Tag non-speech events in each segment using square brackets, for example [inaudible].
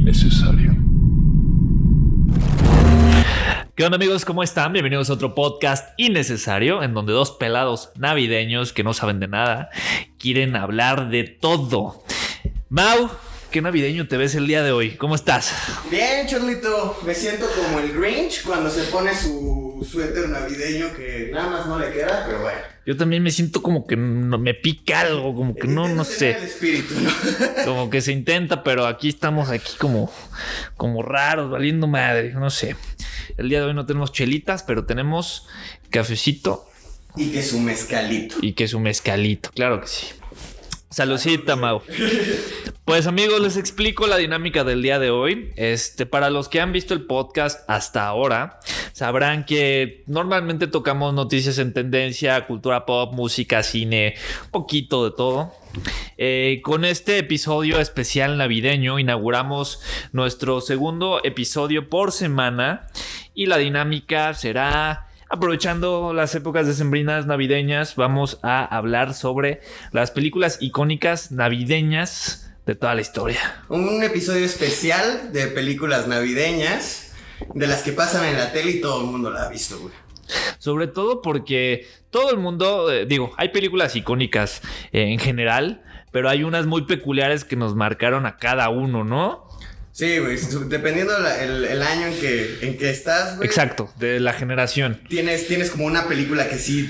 innecesario. ¿Qué onda amigos? ¿Cómo están? Bienvenidos a otro podcast innecesario en donde dos pelados navideños que no saben de nada quieren hablar de todo. Mau, ¿qué navideño te ves el día de hoy? ¿Cómo estás? Bien, Charlito. Me siento como el Grinch cuando se pone su suéter navideño que nada más no le queda, pero bueno. Yo también me siento como que no- me pica algo, como que no, no sé. El espíritu, ¿no? [laughs] Como que se intenta, pero aquí estamos aquí como, como raros, valiendo madre, no sé. El día de hoy no tenemos chelitas, pero tenemos cafecito y que su mezcalito. y que su mezcalito, claro que sí. Saludcita, Mau. Pues amigos, les explico la dinámica del día de hoy. Este, para los que han visto el podcast hasta ahora, sabrán que normalmente tocamos noticias en tendencia, cultura pop, música, cine, poquito de todo. Eh, con este episodio especial navideño inauguramos nuestro segundo episodio por semana y la dinámica será aprovechando las épocas decembrinas navideñas vamos a hablar sobre las películas icónicas navideñas de toda la historia. Un episodio especial de películas navideñas de las que pasan en la tele y todo el mundo la ha visto, güey. Sobre todo porque todo el mundo, eh, digo, hay películas icónicas eh, en general, pero hay unas muy peculiares que nos marcaron a cada uno, ¿no? Sí, güey. Dependiendo la- el, el año en que, en que estás, güey. Exacto, de la generación. Tienes, tienes como una película que sí,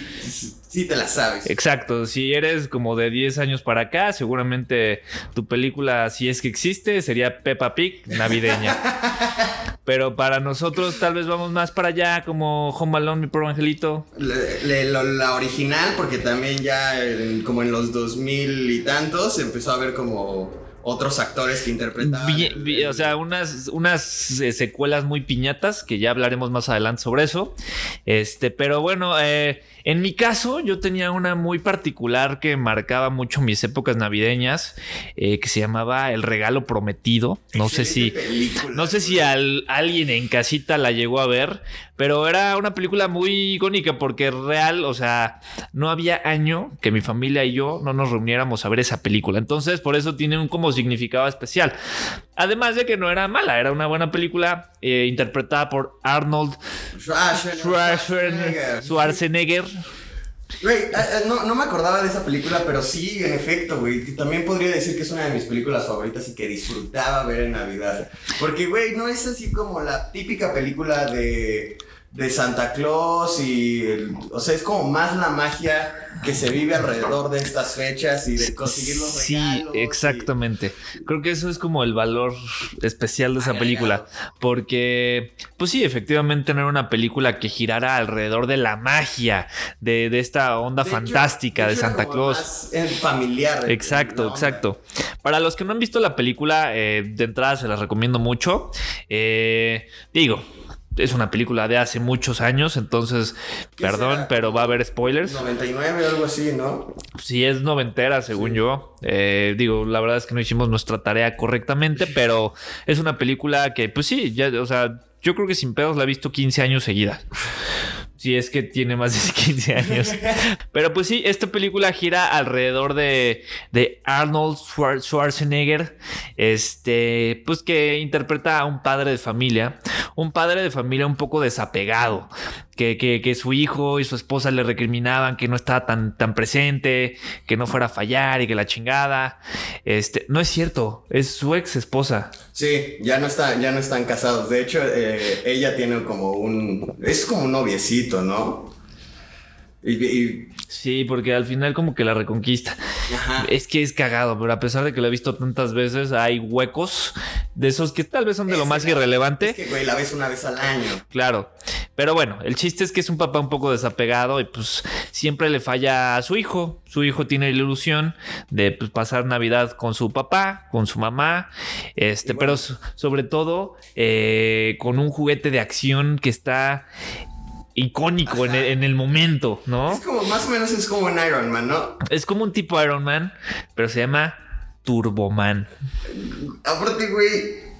sí, te la sabes. Exacto, si eres como de 10 años para acá, seguramente tu película, si es que existe, sería Peppa Pig navideña. [laughs] Pero para nosotros tal vez vamos más para allá, como Home Alone, mi pobre angelito. Le- le- lo- la original, porque también ya en- como en los 2000 y tantos empezó a haber como otros actores que interpretaban. Vi- el- vi- o sea, unas, unas eh, secuelas muy piñatas, que ya hablaremos más adelante sobre eso. Este, pero bueno, eh, en mi caso, yo tenía una muy particular que marcaba mucho mis épocas navideñas, eh, que se llamaba El Regalo Prometido. No sé si. Película, No sé si al- alguien en casita la llegó a ver, pero era una película muy icónica porque real, o sea, no había año que mi familia y yo no nos reuniéramos a ver esa película. Entonces, por eso tiene un como significado especial. Además de que no era mala, era una buena película eh, interpretada por Arnold Schwarzenegger. Schwarzenegger. Güey, eh, eh, no, no me acordaba de esa película, pero sí, en efecto, güey. También podría decir que es una de mis películas favoritas y que disfrutaba ver en Navidad. Porque, güey, no es así como la típica película de, de Santa Claus y... el- o sea, es como más la magia que se vive alrededor de estas fechas y de conseguir los Sí, regalos. y- exactamente. Creo que eso es como el valor especial de esa Agregado. película. Porque, pues sí, efectivamente no era una película que girara alrededor de la magia, de, de esta onda De hecho- fantástica de, Santa Claus. más, eh, familiar. Exacto, exacto. Para los que no han visto la película, eh, de entrada se las recomiendo mucho. Eh, digo, es una película de hace muchos años, entonces, ¿Qué perdón, pero va a haber spoilers. 99 o algo así, ¿no? Si es noventera, según yo. Eh, digo, la verdad es que no hicimos nuestra tarea correctamente, pero es una película que, pues sí, ya, o sea, yo creo que sin pedos la he visto 15 años seguida. Si es que tiene más de 15 años. [laughs] Pero pues sí, esta película gira alrededor de, de Arnold Schwar- Schwarzenegger, este, pues que interpreta a un padre de familia, un padre de familia un poco desapegado, que, que, su hijo y su esposa le recriminaban que no estaba tan, tan presente, que no fuera a fallar y que la chingada. Este, no es cierto, es su ex esposa. Sí, ya no, está, ya no están casados. De hecho, eh, ella tiene como un... Es como un noviecito, ¿no? Y- Sí, porque al final como que la reconquista. ajá. Es que es cagado, pero a pesar de que lo he visto tantas veces, hay huecos de esos que tal vez son de lo más irrelevante. Es que, güey, la ves una vez al año. Claro. Pero bueno, el chiste es que es un papá un poco desapegado y pues siempre le falla a su hijo. Su hijo tiene la ilusión de pues, pasar Navidad con su papá, con su mamá, este, bueno. pero so- sobre todo eh, con un juguete de acción que está icónico en el, en el momento, ¿no? Es como, más o menos es como un Iron Man, ¿no? Es como un tipo Iron Man, pero se llama Turboman. Aparte, güey,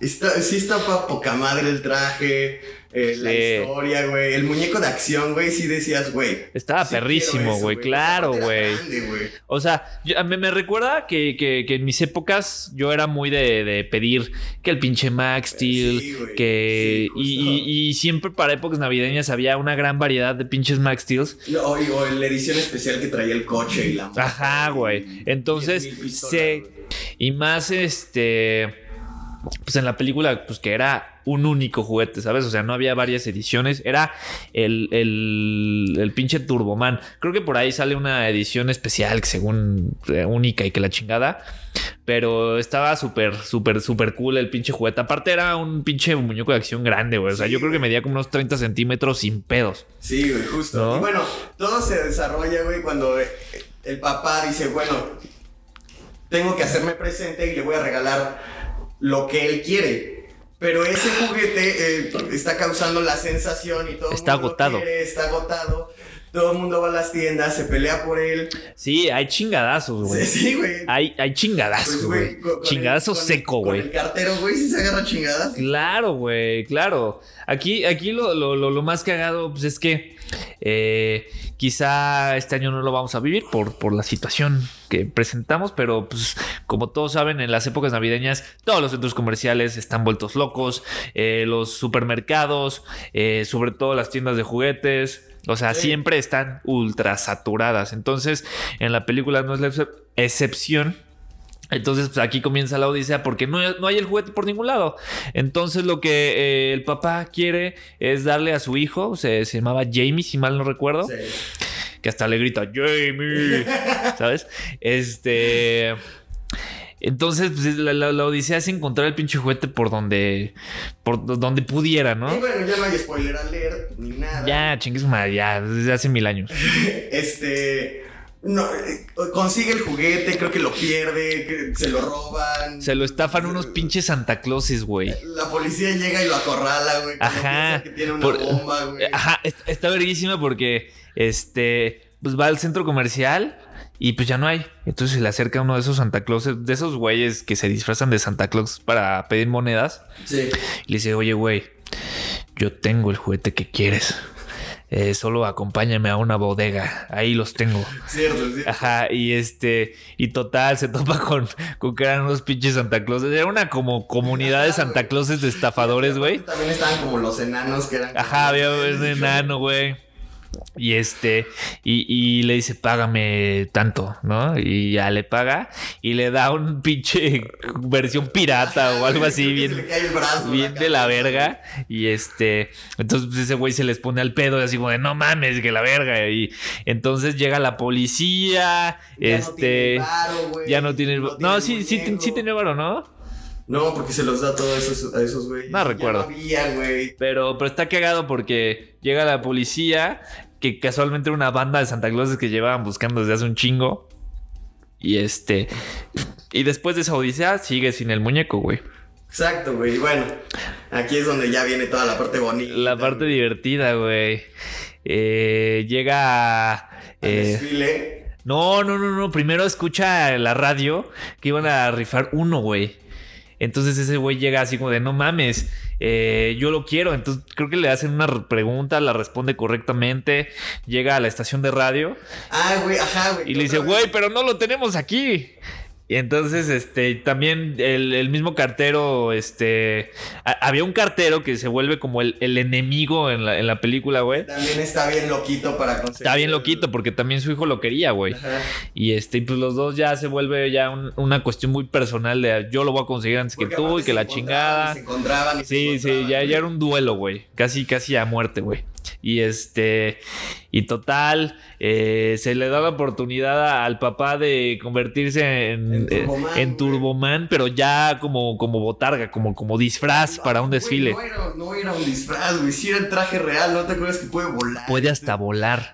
Está, sí está pa' poca madre el traje, eh, la historia, güey. El muñeco de acción, güey, sí decías, güey. Estaba sí perrísimo, güey, claro, güey. O sea, yo- me recuerda que, que- que en mis épocas yo era muy de, de pedir que el pinche Max Steel, Sí, que... Y, justo. y- y siempre para épocas navideñas había una gran variedad de pinches Max Steels. No, y- o la edición especial que traía el coche y la Ajá, güey. Entonces, 10,000 pistolas, se- güey. Y más este. Pues en la película, pues que era un único juguete, ¿sabes? O sea, no había varias ediciones. Era el, el, el pinche Turboman. Creo que por ahí sale una edición especial, que según eh, única y que la chingada. Pero estaba súper, súper, súper cool el pinche juguete. Aparte, era un pinche muñeco de acción grande, güey. O sea, Sí, yo creo que medía como unos 30 centímetros sin pedos. Sí, güey, justo. ¿No? Y bueno, todo se desarrolla, güey, cuando eh, el papá dice, bueno, tengo que hacerme presente y le voy a regalar lo que él quiere. Pero ese juguete eh, está causando la sensación y todo el Está mundo agotado. quiere, está agotado. Todo el mundo va a las tiendas, se pelea por él. Sí, hay chingadazos, güey. Sí, sí, güey. Hay, hay chingadazos, Pues, güey. Chingadazo el- seco, güey. El cartero, güey, sí se agarra chingadas. Claro, güey, claro. Aquí, aquí lo, lo, lo, lo más cagado pues, es que eh, quizá este año no lo vamos a vivir por, por la situación que presentamos, pero pues como todos saben, en las épocas navideñas todos los centros comerciales están vueltos locos, eh, los supermercados, eh, sobre todo las tiendas de juguetes. O sea, Sí. siempre están ultra saturadas. Entonces, en la película no es la excep- excepción. Entonces, pues aquí comienza la odisea porque no, no hay el juguete por ningún lado. Entonces, lo que eh, el papá quiere es darle a su hijo, se, se llamaba Jamie, si mal no recuerdo, Sí. Que hasta le grita Jamie, ¿sabes? Este. Entonces, pues, la, la- la odisea es encontrar el pinche juguete por donde, por donde pudiera, Y ¿no? bueno, ya no hay spoiler alert ni nada. Ya, chingues madre, ya, desde hace mil años. [laughs] Este. No, eh, consigue el juguete, creo que lo pierde, se lo roban. Se lo estafan unos pinches Santa Clauses, güey. La policía llega y lo acorrala, güey. Ajá. Que tiene una Por- bomba, güey. [laughs] Ajá, est- está verguísima porque este pues va al centro comercial y pues ya no hay. Entonces se le acerca uno de esos Santa Clauses, de esos güeyes que se disfrazan de Santa Claus para pedir monedas. Sí. Y le dice, oye, güey, yo tengo el juguete que quieres. Eh, solo acompáñame a una bodega. Ahí los tengo. Cierto, cierto. Ajá, y este, y total, se topa con, con que eran unos pinches Santa Clauses. Era una como comunidad de Santa. Clauses de estafadores, güey. También estaban como los enanos que eran. Ajá, había un enano, güey. Y este, y, y le dice, págame tanto, ¿no? Y ya le paga y le da un [laughs] pinche versión pirata o algo así, bien, de la verga. Y este, entonces pues, ese güey se les pone al pedo, así como de no mames, que la verga. Y entonces llega la policía, Ya no este, tiene el varo, güey, ya no tiene no No, tiene sí, sí, sí tenía varo, ¿no? No, porque se los da todos esos, a esos güeyes. No recuerdo. No había, güey. Pero, pero está cagado porque llega la policía, que casualmente era una banda de Santa Clauses que llevaban buscando desde hace un chingo. Y este. Y después de esa odisea, sigue sin el muñeco, güey. Exacto, güey. Y bueno, aquí es donde ya viene toda la parte bonita. La parte güey. divertida, güey. Eh, llega. Eh, desfile. no, no, no, no. Primero escucha la radio que iban a rifar uno, güey. Entonces ese güey llega así como de no mames, eh, yo lo quiero. Entonces creo que le hacen una re- pregunta, la responde correctamente. Llega a la estación de radio Ah, güey, ajá, güey. y le dice, güey, pero no lo tenemos aquí. Y entonces, este, también el, el mismo cartero, este, a- había un cartero que se vuelve como el, el enemigo en la, en la película, güey. También está bien loquito para conseguir. Está bien loquito porque también su hijo lo quería, güey. Y este, y pues los dos ya se vuelve ya un- una cuestión muy personal de yo lo voy a conseguir antes que tú y que se la chingada. y Se encontraban y se Sí, sí, encontraban, ya, güey. ya era un duelo, güey. Casi, casi a muerte, güey. Y este, y total, eh, se le da la oportunidad al papá de convertirse en, En eh, Turboman, en güey. Turboman, pero ya como, como botarga, como, como disfraz No, para un güey, desfile. no, era, no era un disfraz, güey. Sí era el traje real, ¿no te acuerdas que puede volar? Puede hasta volar.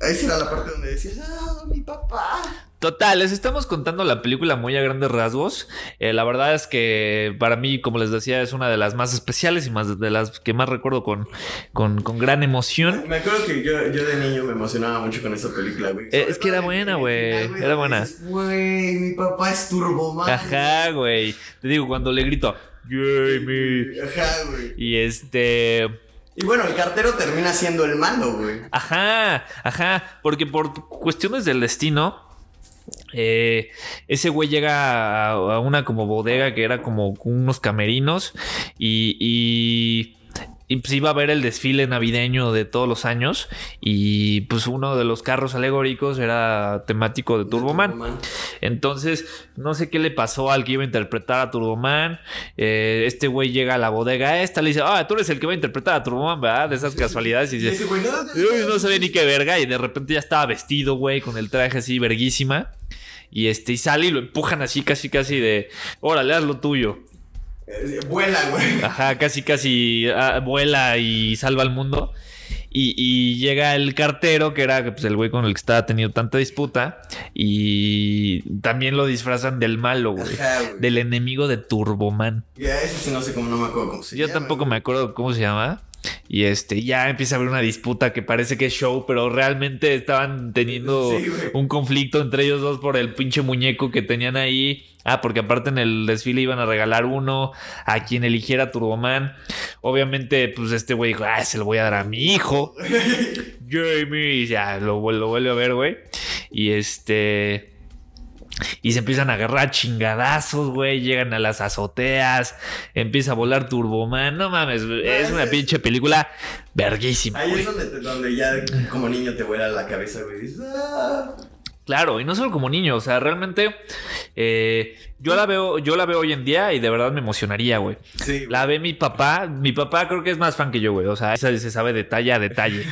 Esa era la parte donde decías, ah, mi papá. Total, les estamos contando la película muy a grandes rasgos. Eh, la verdad es que para mí, como les decía, es una de las más especiales y más de las que más recuerdo con, con, con gran emoción. Me acuerdo que yo, yo de niño me emocionaba mucho con esa película, güey. Eh, es que era buena, güey, era buena. Güey, mi papá es Turboman. Ajá, güey. Te digo, cuando le grito, Jamie. Ajá, güey. Y este. Y bueno, el cartero termina siendo el malo, güey. Ajá, ajá. Porque por cuestiones del destino. Eh, ese güey llega a, una como bodega que era como unos camerinos y, y, pues iba a ver el desfile navideño de todos los años y pues uno de los carros alegóricos era temático de Turboman. Entonces, no sé qué le pasó al que iba a interpretar a Turboman. Eh, este güey llega a la bodega esta, le dice, ah, tú eres el que va a interpretar a Turboman, ¿verdad? De esas casualidades. Y dice, güey, no, Uy, no sabía ni qué verga. Y de repente ya estaba vestido, güey, con el traje así, verguísima. Y este, y sale y lo empujan así, casi, casi de, órale, haz lo tuyo. Eh, Vuela, güey. Ajá, casi, casi ah, vuela y salva al mundo. Y, y llega el cartero, que era pues, el güey con el que estaba teniendo tanta disputa. Y también lo disfrazan del malo, güey. Ajá, güey. Del enemigo de Turboman. Ya, ese sí no sé cómo, no me acuerdo cómo se Yo llama, tampoco güey. me acuerdo cómo se llama. Y este, ya empieza a haber una disputa que parece que es show, pero realmente estaban teniendo Sí, un conflicto entre ellos dos por el pinche muñeco que tenían ahí. Ah, porque aparte en el desfile iban a regalar uno a quien eligiera Turboman. Obviamente, pues este güey dijo, ah, se lo voy a dar a mi hijo. [laughs] Jamie, y ya lo, lo vuelve a ver, güey. Y este. Y se empiezan a agarrar chingadazos, güey. Llegan a las azoteas. Empieza a volar Turboman. No mames, es una pinche película verguísima. Ahí güey. es donde, donde ya como niño te vuela la cabeza, güey. Dices, ah. Claro, y no solo como niño, o sea, realmente eh, yo la veo, yo la veo hoy en día y de verdad me emocionaría, güey. Sí. La ve mi papá, mi papá creo que es más fan que yo, güey. O sea, esa se sabe detalle a detalle.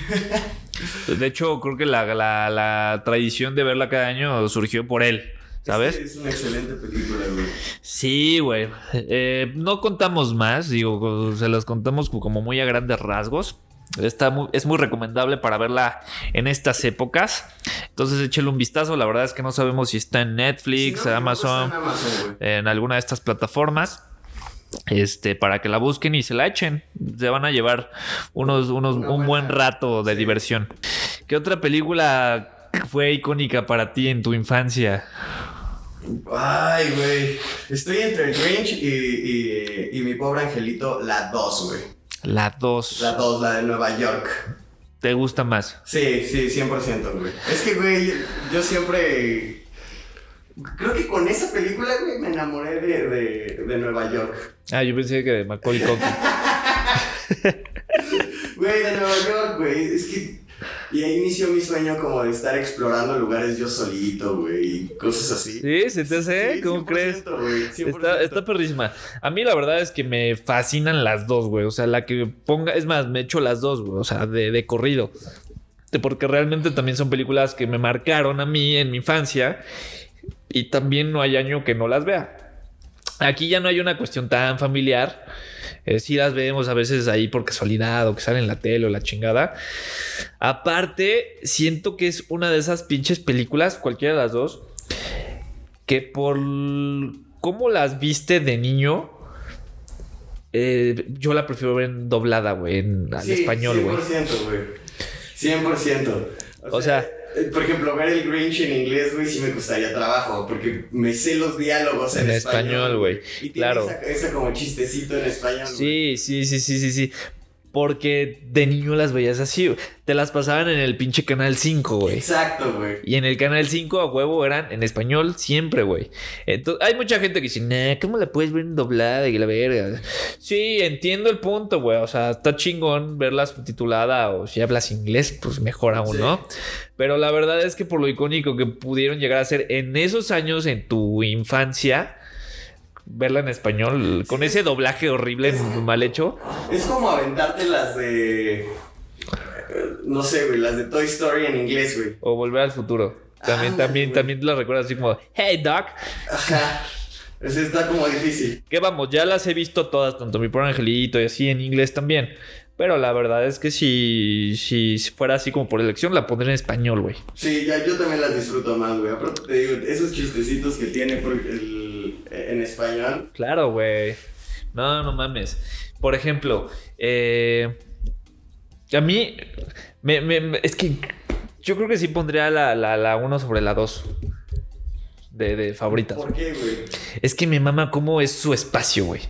[laughs] De hecho, creo que la, la- la tradición de verla cada año surgió por él, ¿sabes? Es, es una excelente película, güey. Sí, güey. Eh, no contamos más, digo, se los contamos como muy a grandes rasgos. Está muy- es muy recomendable para verla en estas épocas. Entonces échale un vistazo. La verdad es que no sabemos si está en Netflix, Si no Amazon, en Amazon, en alguna de estas plataformas. Este, para que la busquen y se la echen. Se van a llevar unos, unos, Una un buen rato de sí. diversión. ¿Qué otra película fue icónica para ti en tu infancia? Ay, güey. Estoy entre Grinch y, y, y mi pobre angelito, la 2, güey. La 2. La 2, la de Nueva York. ¿Te gusta más? Sí, sí, 100%, güey. Es que, güey, yo siempre... Creo que con esa película, güey, me enamoré de, de, de Nueva York. Ah, yo pensé que de Macaulay Culkin. [laughs] Güey, de Nueva York, güey. Es que... Y ahí inició mi sueño como de estar explorando lugares yo solito, güey, cosas así. ¿Sí? ¿Se te hace? Sí, ¿Cómo 100%, crees? 100%. Está, está perrísima. A mí la verdad es que me fascinan las dos, güey. O sea, la que ponga... Es más, me echo las dos, güey. O sea, de, de corrido. Porque realmente también son películas que me marcaron a mí en mi infancia. Y también no hay año que no las vea. Aquí ya no hay una cuestión tan familiar. Eh, sí las vemos a veces ahí por casualidad o que salen en la tele o la chingada. Aparte, siento que es una de esas pinches películas, cualquiera de las dos, que por cómo las viste de niño, eh, yo la prefiero ver en doblada, güey, en al Sí, español, güey. 100%, güey. 100%. O sea- eh, por ejemplo, ver el Grinch en inglés, güey, sí me costaría trabajo, porque me sé los diálogos en, En español, güey. Claro. esa, esa como chistecito en español. güey. Sí, sí, sí, sí, sí, sí. Porque de niño las veías así, güey. Te las pasaban en el pinche canal 5, güey. Exacto, güey. Y en el canal 5 a huevo eran en español siempre, güey. Entonces, hay mucha gente que dice, nah, ¿cómo la puedes ver en doblada y la verga? Sí, entiendo el punto, güey. O sea, está chingón verla subtitulada o si hablas inglés, pues mejor aún, Sí. ¿no? Pero la verdad es que por lo icónico que pudieron llegar a ser en esos años en tu infancia, verla en español con ese doblaje horrible, mal hecho. Es como aventarte las de. No sé, güey, las de Toy Story en inglés, güey. O volver al futuro. También, Ándale, también, güey. también la recuerdas así como, hey, Doc. Ajá. Eso está como difícil. Que vamos, ya las he visto todas, tanto mi pobre angelito y así en inglés también. Pero la verdad es que si, si fuera así como por elección, la pondré en español, güey. Sí, ya yo también las disfruto más, güey. Aparte te digo, esos chistecitos que tiene por el- en español. Claro, güey. No, no mames. Por ejemplo, eh, a mí, me- me- me- es que yo creo que sí pondría la, la, la 1 sobre la 2 de, de favoritas. ¿Por qué, güey? Es que mi mamá, ¿cómo es su espacio, güey?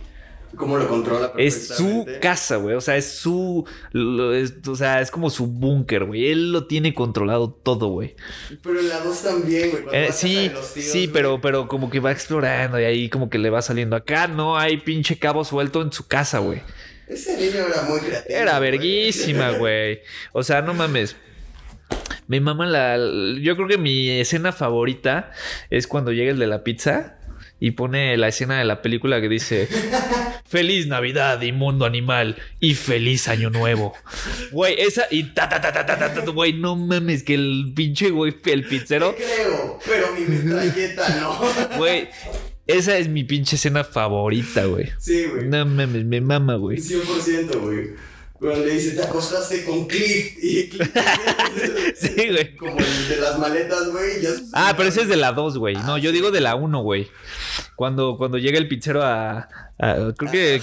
Cómo lo controla Es su casa, güey. O sea, es su. lo- es- o sea, es como su búnker, güey. Él lo tiene controlado todo, güey. Pero en la 2 también, güey. Eh, sí, tíos, sí, pero, pero como que va explorando y ahí como que le va saliendo. Acá no hay pinche cabo suelto en su casa, güey. Ese niño era muy creativo. Era verguísima, [laughs] güey. O sea, no mames. Mi mamá la. Yo creo que mi escena favorita es cuando llega el de la pizza y pone la escena de la película que dice [laughs] Feliz Navidad, inmundo animal, y feliz año nuevo. Güey, esa y ta ta ta ta ta ta, ta, güey, no mames, que el pinche güey, el pizzero, Te creo, pero mi metralleta no. güey, esa es mi pinche escena favorita, güey. Sí, güey. No mames, me mama, güey. 100%, güey. Cuando le dice, te acostaste con Cliff. Y [laughs] Cliff. [laughs] Sí, güey. Como el de las maletas, güey. ya- Ah, pero ese es de la 2, güey. No, yo digo de la 1, güey. Cuando, cuando llega el pizzero a. a- creo que,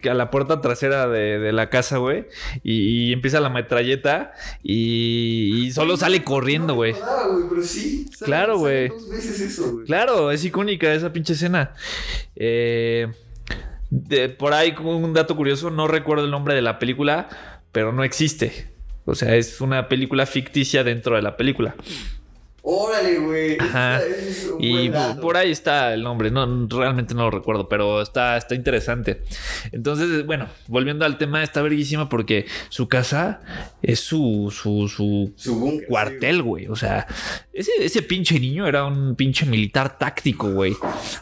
que a la puerta trasera de, de la casa, güey. Y, y empieza la metralleta. Y, y solo sale corriendo, No güey. acordaba, güey, pero sí. sale- Claro, güey. Claro, es icónica esa pinche escena. Eh, de- por ahí, un dato curioso, no recuerdo el nombre de la película, pero no existe. O sea, es una película ficticia dentro de la película. Órale, güey. Ajá. Es Y por, ahí está el nombre, no realmente no lo recuerdo, pero está, está interesante. Entonces, bueno, volviendo al tema, está verguísima porque su casa es su, su, su Su cuartel, güey. O sea, ese, ese pinche niño era un pinche militar táctico, güey.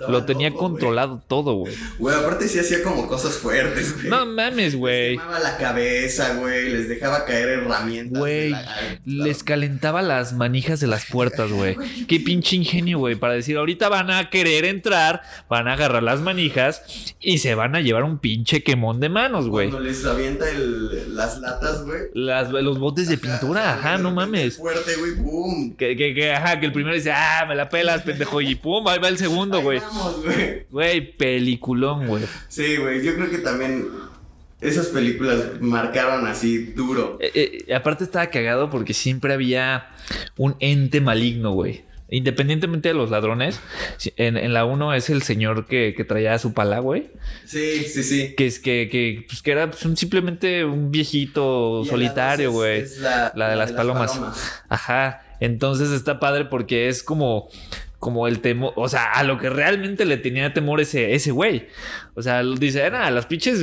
Lo tenía loco, controlado todo, güey. Güey, aparte sí hacía como cosas fuertes, güey. No mames, Les güey. quemaba la cabeza, güey. Les dejaba caer herramientas. Güey, la- les calentaba las manijas de las puertas, güey. Qué pinche ingenio, güey, para decir, ahorita van a querer entrar, van a agarrar las manijas y se van a llevar un pinche quemón de manos, güey. Cuando les avienta el, las latas, güey. Las, los botes de pintura, ajá, no mames. Fuerte, güey, boom. Que, que, que, ajá, que el primero dice, ah, me la pelas, pendejo, y pum, ahí va el segundo, güey. Güey, peliculón, güey. Sí, güey, yo creo que también esas películas marcaron así duro. Eh, eh, aparte estaba cagado porque siempre había un ente maligno, güey. Independientemente de los ladrones, en, en la 1 es el señor que, que traía su pala, güey. Sí, sí, sí. Que es que, que, pues, que era pues, un- simplemente un viejito Y solitario, güey. es- es la, La de las palomas. Ajá. Entonces está padre porque es como, como el temor, o sea, a lo que realmente le tenía temor ese, ese güey. O sea, dice, nada, las pinches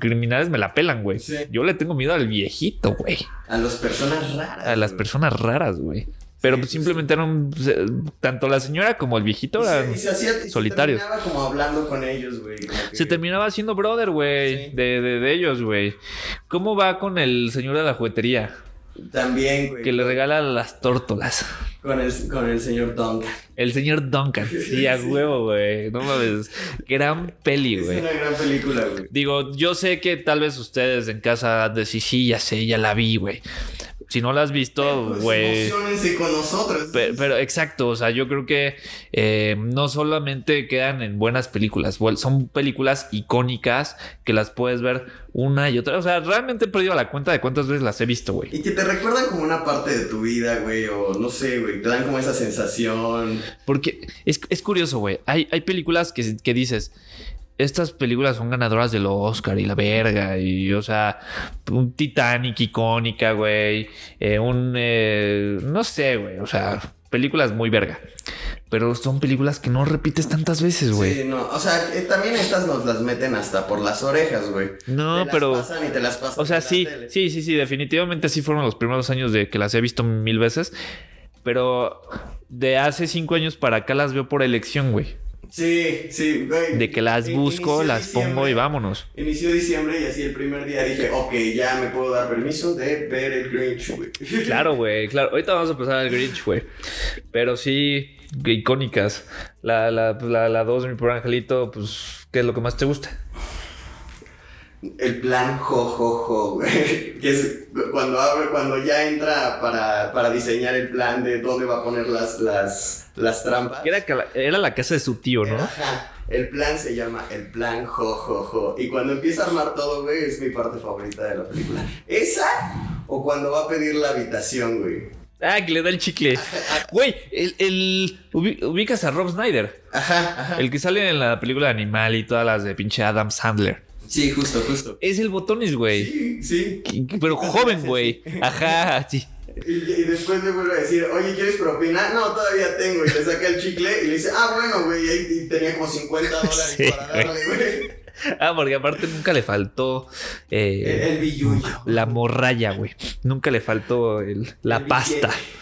criminales me la pelan, güey. Sí. Yo le tengo miedo al viejito, güey. A las personas raras. A las güey. personas raras, güey. Pero Sí, pues, sí, simplemente eran, pues, eh, tanto la señora como el viejito Y se- eran y se hacía- y se solitarios. terminaba como hablando con ellos, güey. que- Se terminaba haciendo brother, güey, de, de, de ellos, güey. ¿Cómo va con el señor de la juguetería? También, güey. Que le regala las tórtolas. Con el, con el señor Duncan. El señor Duncan. [laughs] Sí, a huevo, güey. No mames. Gran peli, Es güey. una gran película, güey. Digo, yo sé que tal vez ustedes en casa decís, sí, ya sé, ya la vi, güey. Si no la has visto, güey. emociónense con nosotros. Pe- Pero, exacto, o sea, yo creo que eh, no solamente quedan en buenas películas, son películas icónicas que las puedes ver una y otra. O sea, realmente he perdido la cuenta de cuántas veces las he visto, güey. Y que te recuerdan como una parte de tu vida, güey. O no sé, güey. Te dan como esa sensación. Porque es, es curioso, güey. Hay, hay películas que, que dices, estas películas son ganadoras del Oscar y la verga. Y, o sea, un Titanic icónica, güey. eh, un, eh, no sé, güey. O sea, películas muy verga. Pero son películas que no repites tantas veces, güey. Sí, no. O sea, que también estas nos las meten hasta por las orejas, güey. No, Te las pero- pasan y te las pasan O sea, sí, sí, sí, sí, definitivamente sí fueron los primeros años de que las he visto mil veces. Pero de hace cinco años para acá las veo por elección, güey. Sí, sí, güey. De que las busco, las pongo y vámonos. Inició diciembre y así el primer día dije, ok, ya me puedo dar permiso de ver el Grinch, güey. [laughs] Claro, güey, claro. Ahorita vamos a pasar al Grinch, güey. Pero sí, icónicas. La, la, pues, la, la dos de mi pobre angelito, pues, ¿qué es lo que más te gusta? El plan jo, jo, jo, güey. Que es cuando abre, cuando ya entra para, para diseñar el plan de dónde va a poner las, las, las trampas. Era, era la casa de su tío, ¿no? Ajá. El plan se llama el plan jo, jo, jo. Y cuando empieza a armar todo, güey, es mi parte favorita de la película. ¿Esa? O cuando va a pedir la habitación, güey. Ah, que le da el chicle. Güey, el, el- ubi- ubicas a Rob Snyder. Ajá, ajá. El que sale en la película Animal y todas las de pinche Adam Sandler. Sí, justo, justo. Es el botones, güey. Sí, sí. Pero joven, güey. Ajá, sí. Y, y después le vuelve a decir, oye, ¿quieres propina? No, todavía tengo. Y le saca el chicle y le dice, ah, bueno, güey. Y ahí y tenía como 50 [laughs] dólares Sí, para darle, güey. [laughs] Ah, porque aparte nunca le faltó El, eh, el billullo. la morralla, güey. Nunca le faltó el- la El pasta. billete.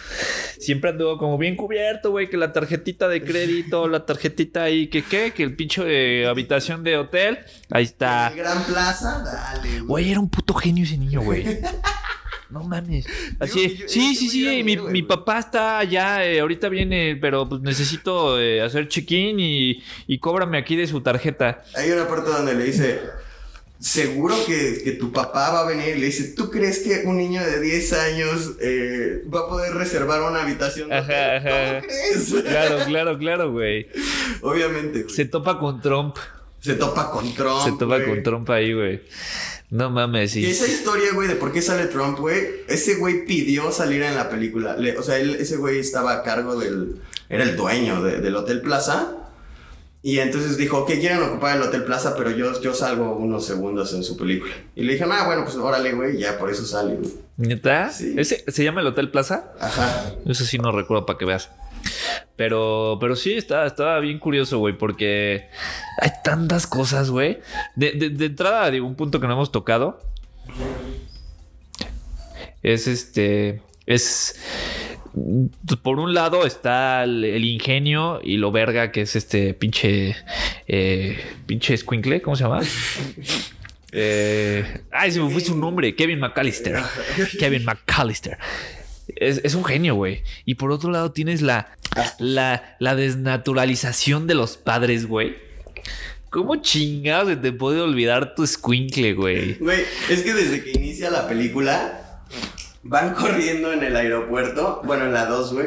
Siempre anduvo como bien cubierto, güey, que la tarjetita de crédito, [laughs] la tarjetita ahí, que qué, que el pincho de habitación de hotel, ahí está. El Gran Plaza, dale, güey. Güey, era un puto genio ese niño, güey. [laughs] No mames. Así, Digo, yo- sí, ese sí, sí. mi papá está allá, eh, ahorita viene, pero pues necesito eh, hacer check-in y, y cóbrame aquí de su tarjeta. Hay una parte donde le dice, seguro que, que tu papá va a venir. Y le dice, ¿tú crees que un niño de 10 años eh, va a poder reservar una habitación? Ajá, ajá. ¿Cómo crees? Claro, claro, claro, güey. Obviamente, güey. Se topa con Trump. Se topa con Trump. Se topa güey. con Trump ahí, güey. No mames, Y esa historia, güey, de por qué sale Trump, güey, ese güey pidió salir en la película. Le- o sea, él- ese güey estaba a cargo del... Era el dueño de- del Hotel Plaza. Y entonces dijo, ok, quieren ocupar el Hotel Plaza, pero yo, yo salgo unos segundos en su película. Y le dijeron, ah, bueno, pues órale, güey, y ya por eso sale, güey. ¿Neta? Sí. ¿Ese, ¿Se llama el Hotel Plaza? Ajá. Eso sí no recuerdo para que veas. Pero, pero sí, estaba, estaba bien curioso, güey, porque hay tantas cosas, güey. De, de- de entrada, digo, un punto que no hemos tocado. Es este. Es. Por un lado está el, el ingenio y lo verga que es este pinche. Eh, pinche squinkle, ¿cómo se llama? Eh, ay, se me fue su nombre. Kevin McAllister. Kevin McAllister. Es, es un genio, güey. Y por otro lado tienes la, la, la desnaturalización de los padres, güey. ¿Cómo chingados se te puede olvidar tu squinkle, güey? Güey, es que desde que inicia la película, van corriendo en el aeropuerto. Bueno, en la 2, güey.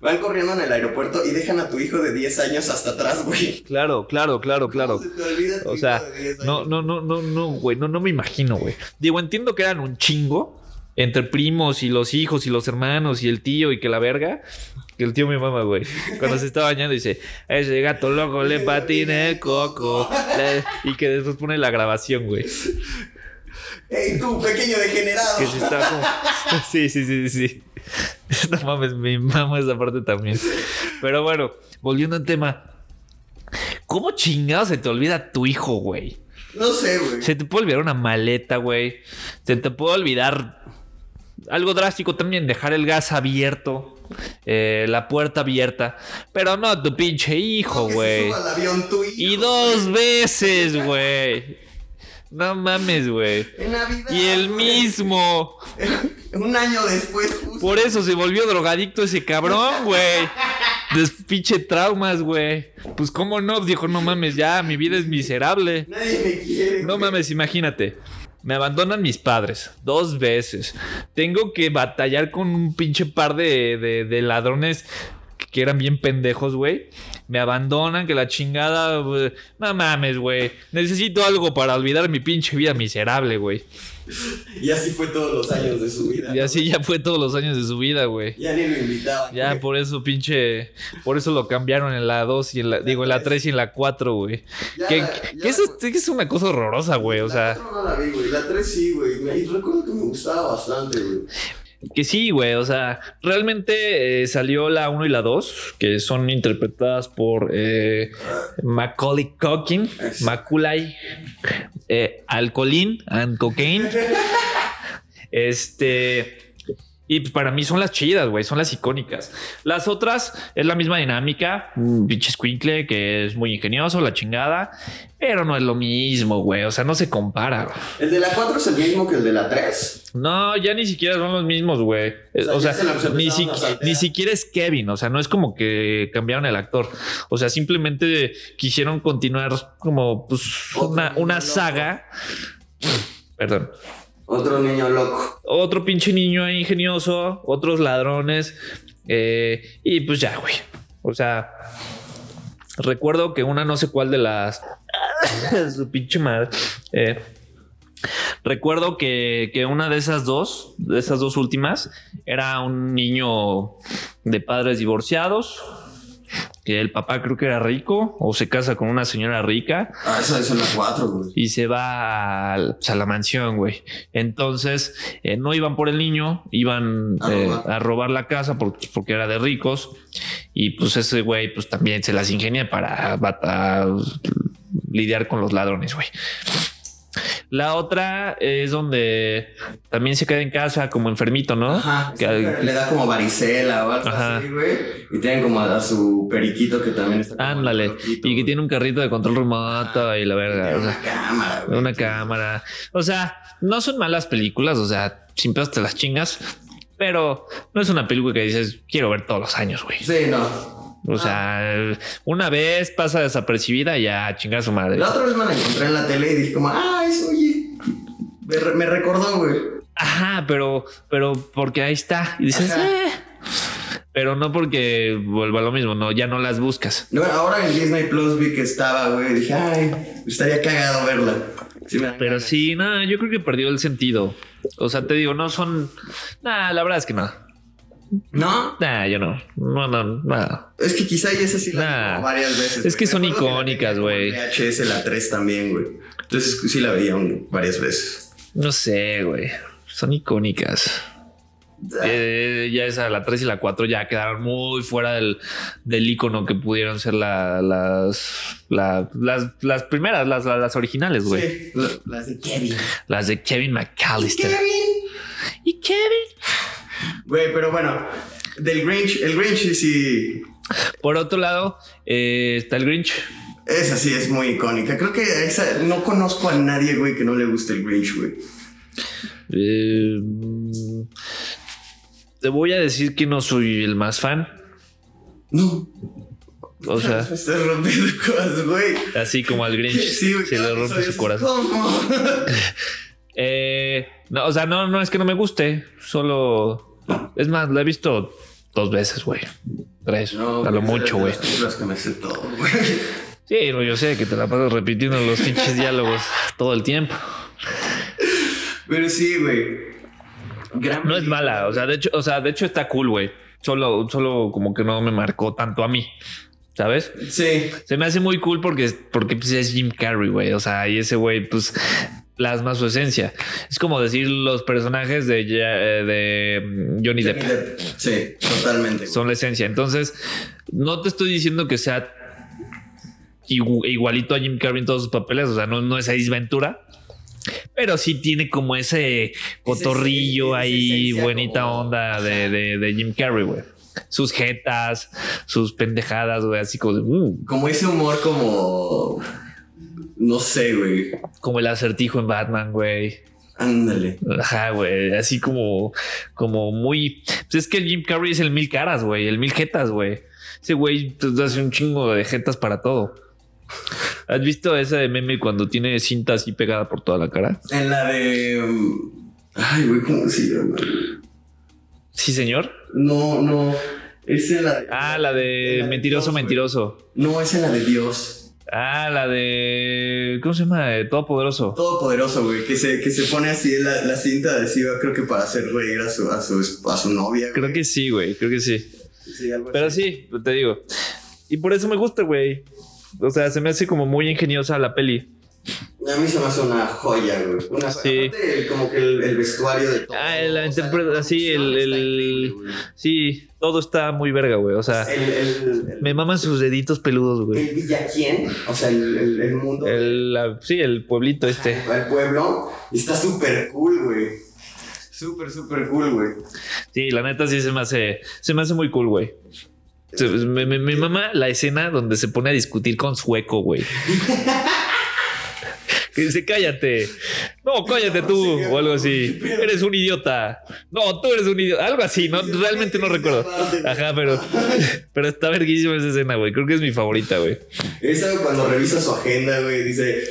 Van corriendo en el aeropuerto y dejan a tu hijo de 10 años hasta atrás, güey. Claro, claro, claro, claro. ¿Cómo se te olvida tu O hijo sea, de 10 años? no, no, no, no, no, güey, no, no me imagino, güey. Digo, entiendo que eran un chingo entre primos y los hijos y los hermanos y el tío y que la verga. Que el tío mi mamá, güey. Cuando se está bañando dice, ese gato loco le patina el coco. Y que después pone la grabación, güey. ¡Ey, tú, pequeño degenerado! Que se está como... [laughs] Sí, sí, sí, sí. sí. [laughs] No mames, mi mamá esa parte también. Pero bueno, volviendo al tema. ¿Cómo chingado se te olvida tu hijo, güey? No sé, güey. Se te puede olvidar una maleta, güey. Se te puede olvidar algo drástico también, dejar el gas abierto, eh, la puerta abierta. Pero no tu pinche hijo, güey. Y dos veces, güey. No mames, güey. Y el mismo. [laughs] Un año después, justo. Por eso se volvió drogadicto ese cabrón, güey. De pinche traumas, güey. Pues cómo no, dijo, no mames, ya, mi vida es miserable. Nadie me quiere. No mames, imagínate. Me abandonan mis padres dos veces. Tengo que batallar con un pinche par de, de- de ladrones que eran bien pendejos, güey. Me abandonan, que la chingada. No mames, güey. Necesito algo para olvidar mi pinche vida miserable, güey. Y así fue todos los años de su vida. Y así ya fue todos los años de su vida, güey. Ya ni lo invitaban. Ya güey. por eso, pinche. Por eso lo cambiaron en la 2 y en la. Digo, en la 3 y en la 4, güey. Ya Que, la- que ya eso la- es, que es una cosa horrorosa, güey. O sea. La 4 no la vi, güey. La 3 sí, güey. Y recuerdo que me gustaba bastante, güey. Que sí, güey, o sea, realmente eh, salió la 1 y la 2, que son interpretadas por eh, Macaulay Culkin, Eso. Macaulay, eh, Alcolín and Cocaine. [laughs] Este. Y pues para mí son las chidas, güey, son las icónicas. Las otras es la misma dinámica, un pinche squinkle que es muy ingenioso, la chingada, pero no es lo mismo, güey, o sea, no se compara. ¿El de la 4 es el mismo que el de la 3? No, ya ni siquiera son los mismos, güey. O O sea, sea, ya se lo ni, si- ni siquiera es Kevin. O sea, no es como que cambiaron el actor. O sea, simplemente quisieron continuar como pues, Otro una, una saga. Perdón. Otro niño loco. Otro pinche niño ingenioso, otros ladrones. eh, y pues ya, güey. O sea, recuerdo que una no sé cuál de las. [coughs] su pinche madre. eh, Recuerdo que, que una de esas dos, de esas dos últimas, era un niño de padres divorciados, que el papá creo que era rico o se casa con una señora rica Ah, esa es la 4, güey. y se va a, pues, a la mansión, güey. Entonces, eh, no iban por el niño, iban A eh, robar. a robar la casa porque, porque era de ricos. Y pues ese güey, pues también se las ingenia para, para lidiar con los ladrones, güey. La otra es donde también se queda en casa como enfermito, ¿no? Ajá. Que- Le da como varicela o algo Ajá. así, güey. Y tienen como a, a su periquito que también está como Ándale. loquito, Y que tiene un carrito de control remoto Ajá. y la Y verga. o sea. una cámara, güey. Una cámara. O sea, no son malas películas, o sea, sin pedos te las chingas, pero no es una película que dices, quiero ver todos los años, güey. Sí, no. O sea, una vez pasa desapercibida y ya chinga su madre. La otra vez me la encontré en la tele y dije como, ah, eso, oye. Me, re- me recordó, güey. Ajá, pero, pero porque ahí está. Y dices, eh. Pero no porque vuelva lo mismo, no, ya no las buscas. No, ahora en Disney Plus vi que estaba, güey. Dije, ay, estaría cagado verla. Sí Pero ganas. sí, nada, yo creo que perdió el sentido. O sea, te digo, no son. Nada, la verdad es que no. ¿No? Nah, yo no. No, no, nada. Es que quizá y esa sí la Nah. varias veces. Es que son icónicas, güey. VHS la 3 también, güey. Entonces sí la veía un- varias veces. No sé, güey. Son icónicas. Eh, ya esa, la 3 y la 4 ya quedaron muy fuera del, del icono que pudieron ser la- las, la- las, las primeras, las, las, originales, güey. Sí, las de Kevin. Las de Kevin McAllister. Kevin. ¿Y Kevin? Güey, pero bueno, del Grinch, el Grinch sí. Por otro lado, eh, está el Grinch. Esa sí es muy icónica. Creo que esa, no conozco a nadie, güey, que no le guste el Grinch, güey. Eh, te voy a decir que no soy el más fan. No. O sea, Me [laughs] estás rompiendo cosas, güey. así como al Grinch Sí, se le rompe su corazón. ¿Cómo? [laughs] Eh, no, o sea, no, no es que no me guste, solo es más, la he visto dos veces, güey. Tres, No, a lo mucho, güey. Sí, no, yo sé que te la pasas repitiendo los pinches diálogos todo el tiempo. Pero sí, güey. Gran No es mala, o sea, de hecho, o sea, de hecho está cool, güey. Solo, solo como que no me marcó tanto a mí, ¿sabes? Sí. Se me hace muy cool porque, porque pues, es Jim Carrey, güey. O sea, y ese güey, pues plasma su esencia. Es como decir los personajes de, eh, de mm, Johnny Depp. Sí, totalmente. son la esencia. Entonces, no te estoy diciendo que sea igu- igualito a Jim Carrey en todos sus papeles, o sea, no, no es Ace Ventura. Pero sí tiene como ese cotorrillo ahí, buenita como- onda de, de- de Jim Carrey, güey. Sus jetas, sus pendejadas, güey, así como, de, "Uh", Como ese humor como... No sé, güey. como el acertijo en Batman, güey. Ándale. Ajá, güey, así como, como muy. Pues es que Jim Carrey es el mil caras, güey, el mil jetas, güey. Ese güey pues, hace un chingo de jetas para todo. ¿Has visto ese de meme cuando tiene cinta así pegada por toda la cara? En la de... um, Ay, güey, ¿cómo se llama? Sí, señor. No, no. Es en la de... Ah, la de mentiroso, Dios, mentiroso. No, es en la de Dios. Ah, la de. ¿Cómo se llama? De Todopoderoso. Todopoderoso, güey. Que se, que se pone así en la, la cinta adhesiva, creo que para hacer reír a su, a su, a su novia. Creo güey. que sí, güey. Creo que sí. Sí, algo Pero así. sí, te digo. Y por eso me gusta, güey. O sea, se me hace como muy ingeniosa la peli. A mí se me hace una joya, güey. Una Sí. aparte, como que el, el vestuario de todo. Ah, la o sea, interpreta- la sí, el- el-. Sí, todo está muy verga, güey. O sea, El, me maman sus deditos peludos, güey. el Villaquién, o sea, el, mundo. El, la- sí, el pueblito este. El pueblo está súper cool, güey. Súper, súper cool, güey. Sí, la neta sí se me hace, se me hace muy cool, güey. Me, me, me mama la escena donde se pone a discutir con Sueco, güey. [laughs] Que dice, cállate. No, cállate tú, o algo así. Eres un idiota. No, tú eres un idiota. Algo así, no, realmente no recuerdo. Ajá, pero, pero está verguísima esa escena, güey. Creo que es mi favorita, güey. Esa cuando revisa su agenda, güey, dice,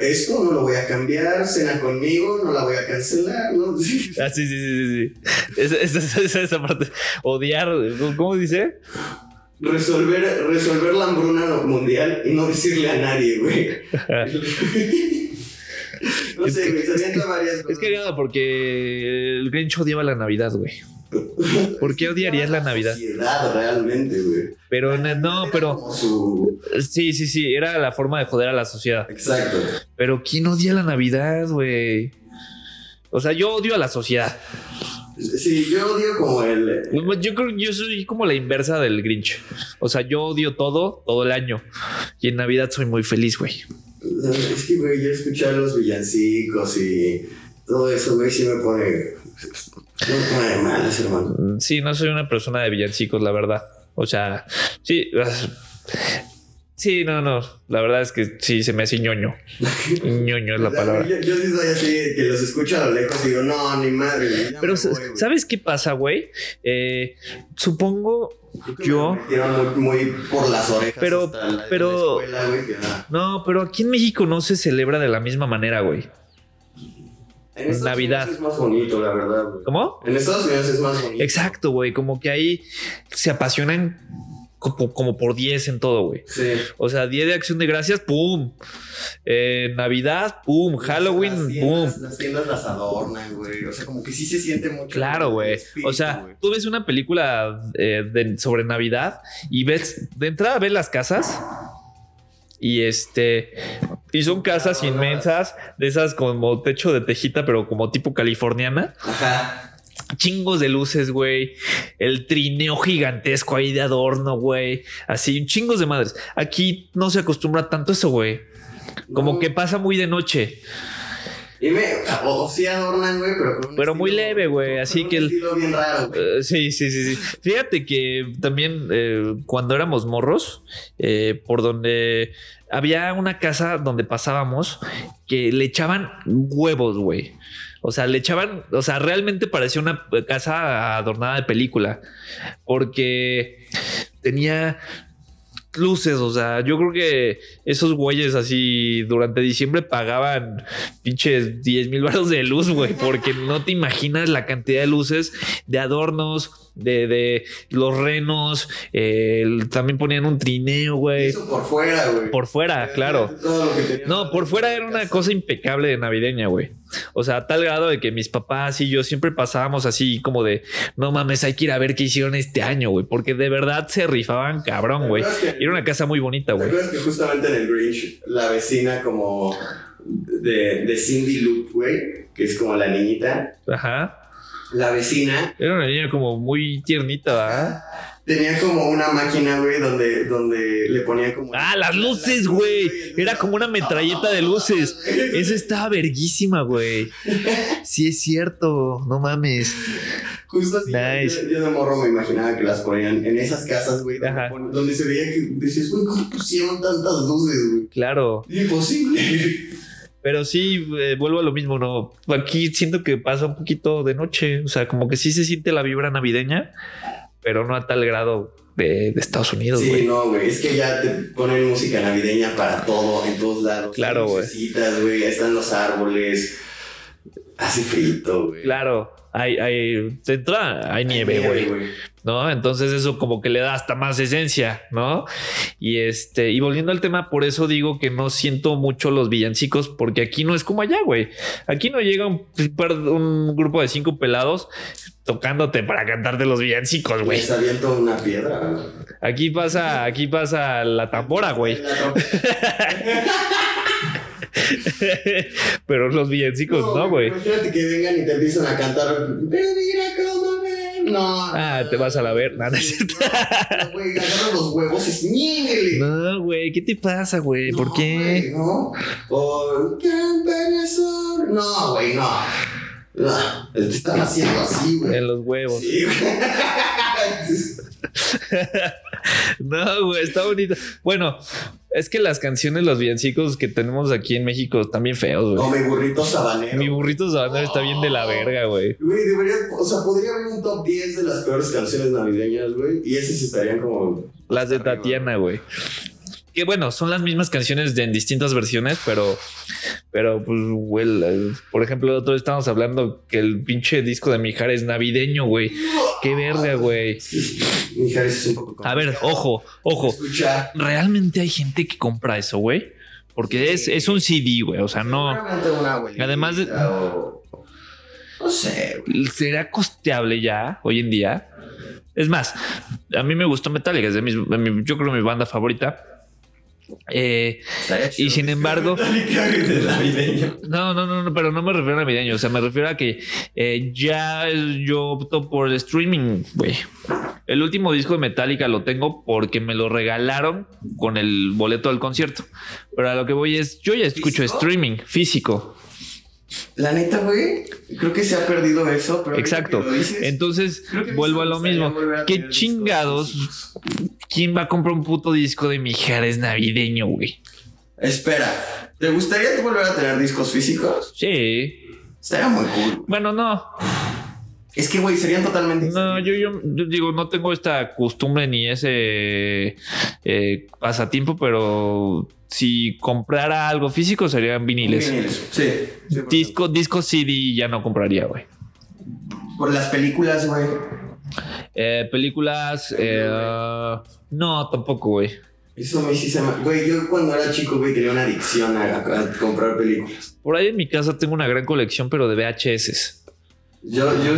esto no lo voy a cambiar, cena conmigo, no la voy a cancelar, ¿no? [laughs] Ah, sí, sí, sí, sí. sí. Esa, esa, esa, esa parte. Odiar. ¿Cómo dice? Resolver, resolver la hambruna mundial y no decirle a nadie, güey. [laughs] No sé, güey, se avienta varias cosas. Es cagado porque el Grinch odiaba la Navidad, güey. ¿Por qué odiarías la Navidad? Sociedad, realmente, güey. Pero no, pero su- sí, sí, sí, era la forma de joder a la sociedad. Exacto. Pero ¿quién odia la Navidad, güey? O sea, yo odio a la sociedad. Sí, yo odio como el. Yo creo que yo soy como la inversa del Grinch. O sea, yo odio todo, todo el año. Y en Navidad soy muy feliz, güey. Es que, güey, yo escuchar los villancicos y todo eso, güey, sí me pone. Me pone malas, hermano. Sí, no soy una persona de villancicos, la verdad. O sea, sí. Sí, no, no. La verdad es que sí, se me hace ñoño. [laughs] ñoño es la O sea, palabra. Yo, yo sí soy así, que los escucho a lo lejos y digo, no, ni madre, Pero, me voy, güey". ¿sabes qué pasa, güey? Eh, supongo yo. Muy, muy por las orejas. Pero- hasta la- pero- la escuela, güey, No, pero aquí en México no se celebra de la misma manera, güey. En Estados Navidad. Unidos es más bonito, la verdad, güey. ¿Cómo? En Estados Unidos es más bonito. Exacto, güey. Como que ahí se apasionan como, como por 10 en todo, güey. Sí. O sea, Día de Acción de Gracias, ¡pum! Eh, Navidad, ¡pum! Las Halloween, ¡pum! tiendas, las tiendas las adornan, güey. O sea, como que sí se siente mucho. Claro, güey. O sea, tú ves una película eh, de- sobre Navidad y ves, de entrada ves las casas y este, y son casas inmensas, de esas como techo de tejita, pero como tipo californiana. Ajá. Chingos de luces, güey. El trineo gigantesco ahí de adorno, güey. Así, chingos de madres. Aquí no se acostumbra tanto eso, güey. Como No. que pasa muy de noche. Y me, o, o sí adornan, güey, pero con un Pero muy leve, güey, así un que el- estilo bien raro, güey. Eh, sí, sí, sí, sí. Fíjate que también eh, cuando éramos morros, eh, por donde había una casa donde pasábamos que le echaban huevos, güey. O sea, le echaban, o sea, realmente parecía una casa adornada de película, porque tenía luces, o sea, yo creo que esos güeyes así durante diciembre pagaban pinches 10 mil baros de luz, güey, porque no te imaginas la cantidad de luces, de adornos, de, de los renos, eh, también ponían un trineo, güey, Eso por fuera, güey. por fuera, claro. No, por fuera era una cosa impecable de navideña, güey. O sea, a tal grado de que mis papás y yo siempre pasábamos así como de, no mames, hay que ir a ver qué hicieron este año, güey, porque de verdad se rifaban cabrón, güey. Era una casa muy bonita, ¿Te güey. que justamente en el Grinch, la vecina como de, de Cindy Lou, güey, que es como la niñita, Ajá. La vecina Era una niña como muy tiernita, ¿verdad? tenía como una máquina, güey, donde, donde le ponía como... Ah, las luces, güey. Era como una metralleta de luces. Esa estaba verguísima, güey. Sí, es cierto. No mames. Justo así, Nice. yo, yo de morro me imaginaba que las ponían en esas casas, güey, donde, donde se veía que decías, güey, ¿cómo pusieron tantas luces, güey? Claro. Imposible. Pero sí, eh, vuelvo a lo mismo, ¿no? Aquí siento que pasa un poquito de noche. O sea, como que sí se siente la vibra navideña, pero no a tal grado de, de Estados Unidos, Sí, no, güey, es que ya te ponen música navideña para todo, en todos lados. Claro, güey. Güey, están los árboles. Hace frito, güey. Claro. Hay, hay, de entrada, hay nieve, güey. ¿No? Entonces eso como que le da hasta más esencia, ¿no? Y este, y volviendo al tema, por eso digo que no siento mucho los villancicos, porque aquí no es como allá, güey. Aquí no llega un, grupo de cinco pelados tocándote para cantarte los villancicos, güey. Les aviento una piedra. Aquí pasa, aquí pasa la tambora, güey. [laughs] [laughs] Pero los villancicos no, güey. Imagínate que vengan y te empiezan a cantar. Pero mira cómo ven. No. Ah, te vas a la ver. Nada, cierto. No, güey, los huevos y. No, güey, ¿qué te pasa, güey? ¿Por No, qué? güey, no. O. No, güey, no. No, te están haciendo así, güey. En los huevos. Sí, güey. [laughs] No, güey, está bonito. Bueno, es que las canciones, los villancicos que tenemos aquí en México están bien feos, O güey. mi burrito sabanero. Mi burrito sabanero está bien de la verga, güey. Güey, debería, o sea, podría haber un top 10 de las peores canciones navideñas, güey. Y esas estarían como. Las de arriba. Tatiana, güey. Que bueno, son las mismas canciones de, en distintas versiones, pero, pero pues, güey, por ejemplo, otro día estábamos hablando que el pinche disco de Mijares es navideño, güey. Qué verga, güey. Es un poco. A ver, ojo, ojo. Escucha. ¿Realmente hay gente que compra eso, güey? Porque es, es un CD, güey. O sea, no. Una Además de- o- No sé, güey. ¿Será costeable ya hoy en día? Es más, a mí me gustó Metallica, es de mis- de mi- yo creo mi banda favorita. Eh, y sin embargo- no, no, no, no, pero no me refiero a navideño, o sea, me refiero a que eh, ya yo opto por el streaming, güey. El último disco de Metallica lo tengo porque me lo regalaron con el boleto del concierto. Pero a lo que voy es, yo ya escucho ¿Físico? streaming físico. La neta, güey, creo que se ha perdido eso, pero Exacto. lo dices, Entonces, vuelvo a lo mismo. a ¿Qué chingados? ¿Quién va a comprar un puto disco de Mijares navideño, güey? Espera, ¿te gustaría tú volver a tener discos físicos? Sí. Estaría muy cool. Bueno, no. Es que, güey, serían totalmente. No, yo, yo, yo digo, no tengo esta costumbre ni ese eh, pasatiempo, pero si comprara algo físico serían viniles. Viniles, Sí. Disco, disco CD ya no compraría, güey. Por las películas, güey. Eh, películas, eh, no, tampoco, güey. Eso me sí. Güey, yo cuando era chico, güey, tenía una adicción a, a comprar películas. Por ahí en mi casa tengo una gran colección, pero de VHS. Yo, yo.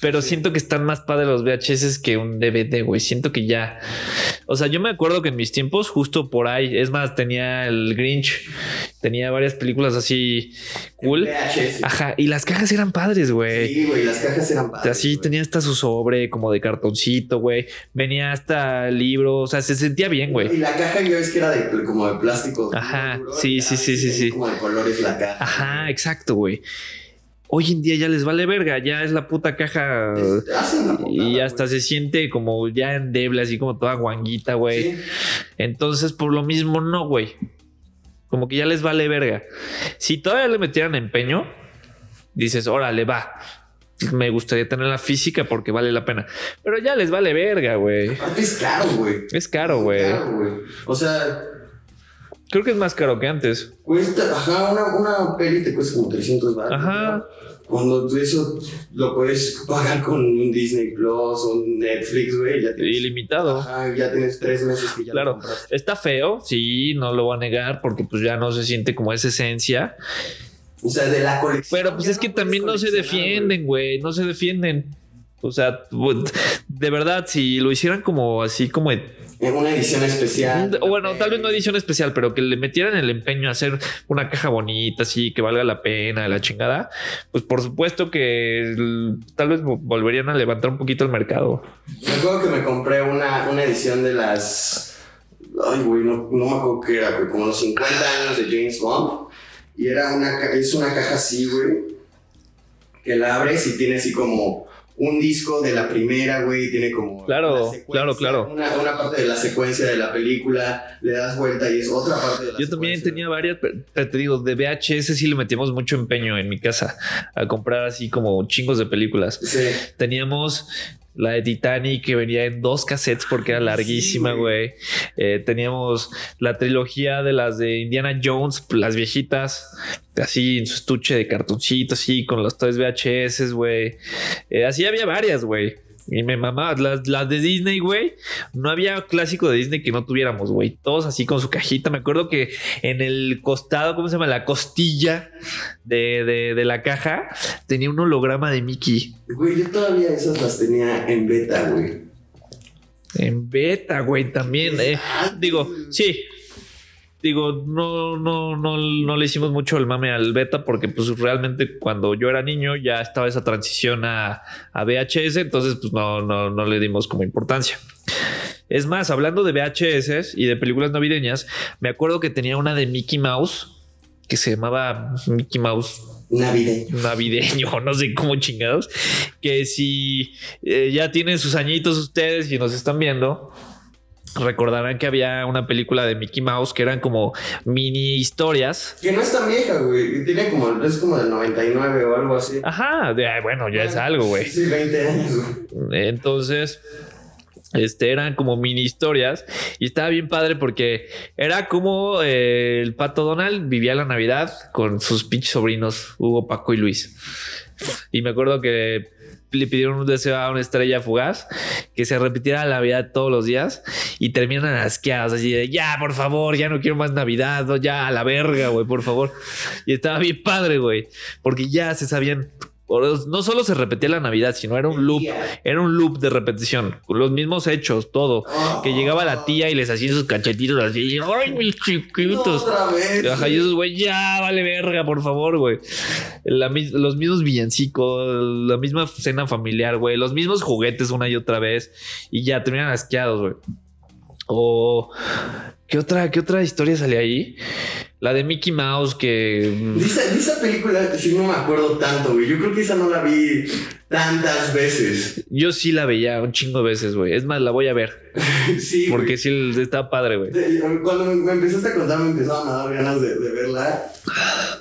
Pero siento que están más padres los VHS que un DVD, güey. Siento que ya. O sea, yo me acuerdo que en mis tiempos, justo por ahí, es más, tenía el Grinch, tenía varias películas así cool. VHS. Ajá, y las cajas eran padres, güey. Sí, güey, las cajas eran padres. Así güey. tenía hasta su sobre como de cartoncito, güey. Venía hasta libro, o sea, se sentía bien, Y güey. la caja yo es que era de, como de plástico. Ajá, sí, y sí, sí, sí, sí. Como de colores la caja. Ajá, exacto, güey. Hoy en día ya les vale verga, ya es la puta caja. La Y hasta se siente como ya endeble, así como toda guanguita, güey. Sí. Entonces, por lo mismo, no, güey. Como que ya les vale verga. Si todavía le metieran empeño, dices, órale, va. Me gustaría tener la física porque vale la pena. Pero ya les vale verga, güey. Es caro, güey. Es. Caro, güey. O sea, Creo que es más caro que antes. cuesta, ajá, una, una peli te cuesta como 300 baros. Ajá. Cuando tú eso lo puedes pagar con un Disney Plus o un Netflix, güey, ya tienes. Ilimitado. Ajá, ya tienes tres meses que ya Claro. lo compraste. Está feo, sí, no lo voy a negar porque pues ya no se siente como esa esencia. O sea, de la colección. Pero pues es que también no se defienden, güey. No se defienden. O sea, [laughs] de verdad, si lo hicieran como así como una edición especial. O Bueno, tal vez no edición especial, pero que le metieran el empeño a hacer una caja bonita, así que valga la pena, la chingada. Pues por supuesto que tal vez vo- volverían a levantar un poquito el mercado. Me acuerdo que me compré una, una edición de las. Ay, güey, no, no me acuerdo qué era, güey. Como los 50 años de James Bond. Y era una, es una caja así, güey. Que la abres y tiene así como un disco de la primera, güey. Tiene como. Claro, una claro, claro. Una, una parte de la secuencia de la película. Le das vuelta y es otra parte de la Yo también tenía varias, pero te digo, de VHS sí le metíamos mucho empeño en mi casa a comprar así como chingos de películas. Sí. Teníamos la de Titanic que venía en dos cassettes porque era larguísima, güey. güey. Eh, teníamos la trilogía de las de Indiana Jones, las viejitas, así en su estuche de cartoncito, así con los tres VHS, güey. Eh, así había varias, güey. Y me mamaba las, las de Disney, güey. No había clásico de Disney que no tuviéramos, güey. Todos así con su cajita. Me acuerdo que en el costado, ¿cómo se llama? La costilla de, de- de la caja tenía un holograma de Mickey. Güey, yo todavía esas las tenía en beta, güey. En beta, güey, también. eh. Digo, sí. Digo, no, no, no, no le hicimos mucho el mame al beta porque pues realmente cuando yo era niño ya estaba esa transición a, a VHS, entonces pues no, no, no le dimos como importancia. Es más, hablando de VHS y de películas navideñas, me acuerdo que tenía una de Mickey Mouse que se llamaba Mickey Mouse Navideño. navideño, [laughs] no sé cómo chingados, que si eh, ya tienen sus añitos ustedes y nos están viendo, recordarán que había una película de Mickey Mouse que eran como mini historias. Que no es tan vieja, güey. Tiene como, es como del 99 o algo así. Ajá, de- bueno, ya es algo, güey. Sí, 20 años, güey. Entonces, Este, eran como mini historias y estaba bien padre porque era como eh, el pato Donald vivía la Navidad con sus pinches sobrinos, Hugo, Paco y Luis. Y me acuerdo que le pidieron un deseo a una estrella fugaz que se repitiera la Navidad todos los días y terminan asqueados así de ya, por favor, ya no quiero más Navidad, ya a la verga, güey, por favor. Y estaba bien padre, güey, porque ya se sabían no solo se repetía la Navidad, sino era un loop, era un loop de repetición, los mismos hechos, todo. que llegaba la tía y les hacía sus cachetitos así, ay, mis chiquitos. No, y esos, güey, ya vale verga, por favor, güey. los mismos villancicos, la misma cena familiar, güey, los mismos juguetes una y otra vez, y ya terminan asqueados, güey. O ¿qué otra, qué otra historia sale ahí? La de Mickey Mouse que. De esa, película sí no me acuerdo tanto, güey. Yo creo que esa no la vi tantas veces. Yo sí la veía un chingo de veces, güey. Es más, la voy a ver. [laughs] sí. Porque sí está padre, güey. Cuando me, empezaste a contar, me empezaban a dar ganas de, verla.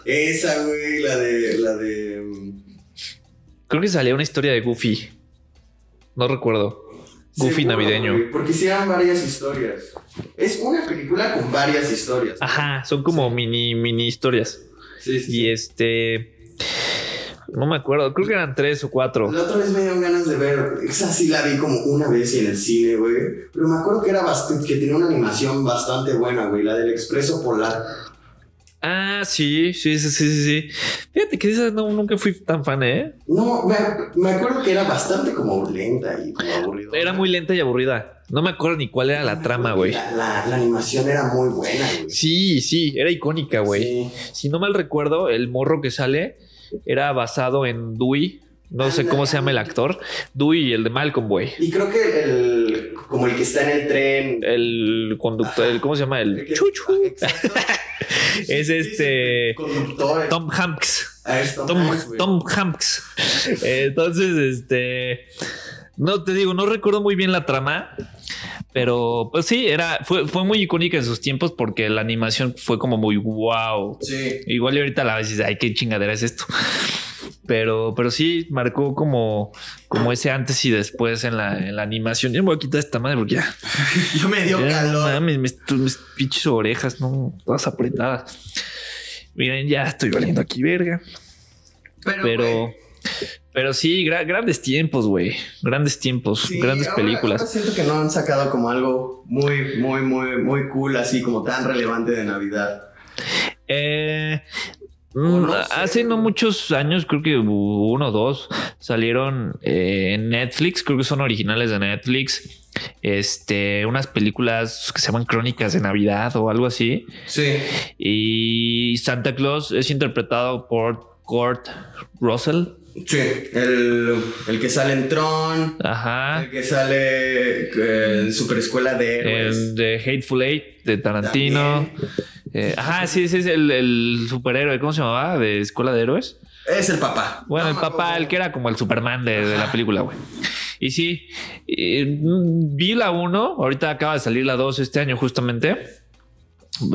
Esa, güey, la de. La de. Mm, creo que salía una historia de Goofy. No recuerdo. Goofy navideño. porque hicieron varias historias. Es una película con varias historias. Ajá, son como mini, mini historias. Sí, sí. Y este. No me acuerdo, creo que eran tres o cuatro. La otra vez me dieron ganas de ver. Esa sí la vi como una vez en el cine, güey. Pero me acuerdo que era bastante, que tenía una animación bastante buena, güey. La del Expreso Polar. Ah, sí, sí, sí, sí, sí. Fíjate que esa no, nunca fui tan fan, ¿eh? No, me, acuerdo que era bastante como lenta y como aburrida. Era muy lenta y aburrida. No me acuerdo ni cuál era la trama, güey. La, animación era muy buena, güey. Sí, sí, era icónica, güey. Si no mal recuerdo, el morro que sale era basado en Dewey. No sé cómo se llama el actor. Dewey, el de Malcolm, güey. Y creo que el, como el que está en el tren. El conductor, el, ¿cómo se llama? El, chuchu. [laughs] es este Tom Hanks. Ah, Tom, Hanks. Entonces, este no te digo, no recuerdo muy bien la trama, pero pues sí, era, fue, fue muy icónica en sus tiempos porque la animación fue como muy wow. Sí. Igual y ahorita la ves ay, qué chingadera es esto. Pero, pero sí marcó como, como ese antes y después en la, en la animación. Yo me voy a quitar esta madre porque ya. [laughs] Yo me dio calor. mis, mis, pinches orejas, no, todas apretadas. Miren, ya estoy valiendo aquí, verga. Pero, pero, sí, grandes tiempos, güey. Grandes tiempos, grandes películas. siento que no han sacado como algo muy, muy, muy, muy cool, así como tan relevante de Navidad. Eh, Mm, hace no muchos años, creo que uno o dos, salieron eh, en Netflix, creo que son originales de Netflix. Este, unas películas que se llaman Crónicas de Navidad o algo así. Sí. Y Santa Claus es interpretado por Kurt Russell. Sí, el, que sale en Tron. Ajá. El que sale eh, en Super Escuela de El de Hateful Eight de Tarantino. Eh, ajá, sí, sí, es el, superhéroe. ¿Cómo se llamaba? ¿De Escuela de Héroes? Es el papá. Bueno, el papá, el que era como el Superman de, la película, güey. Y sí, mm, vi la 1, ahorita acaba de salir la 2 este año justamente.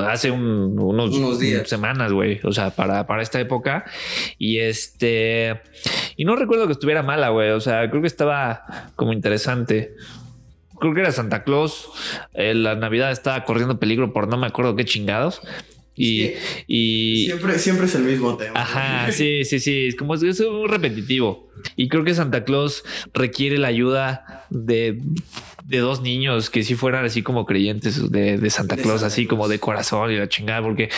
Hace unos, días. semanas, güey. O sea, para, para esta época. Y este. Y no recuerdo que estuviera mala, güey. O sea, creo que estaba como interesante creo que era Santa Claus. Eh, la Navidad estaba corriendo peligro por no me acuerdo qué chingados. Y, siempre, siempre es el mismo tema. Ajá, [laughs] sí, sí, sí. Es como es muy repetitivo. Y creo que Santa Claus requiere la ayuda de, dos niños que si fueran así como creyentes de, Santa Claus, así como de corazón y la chingada, porque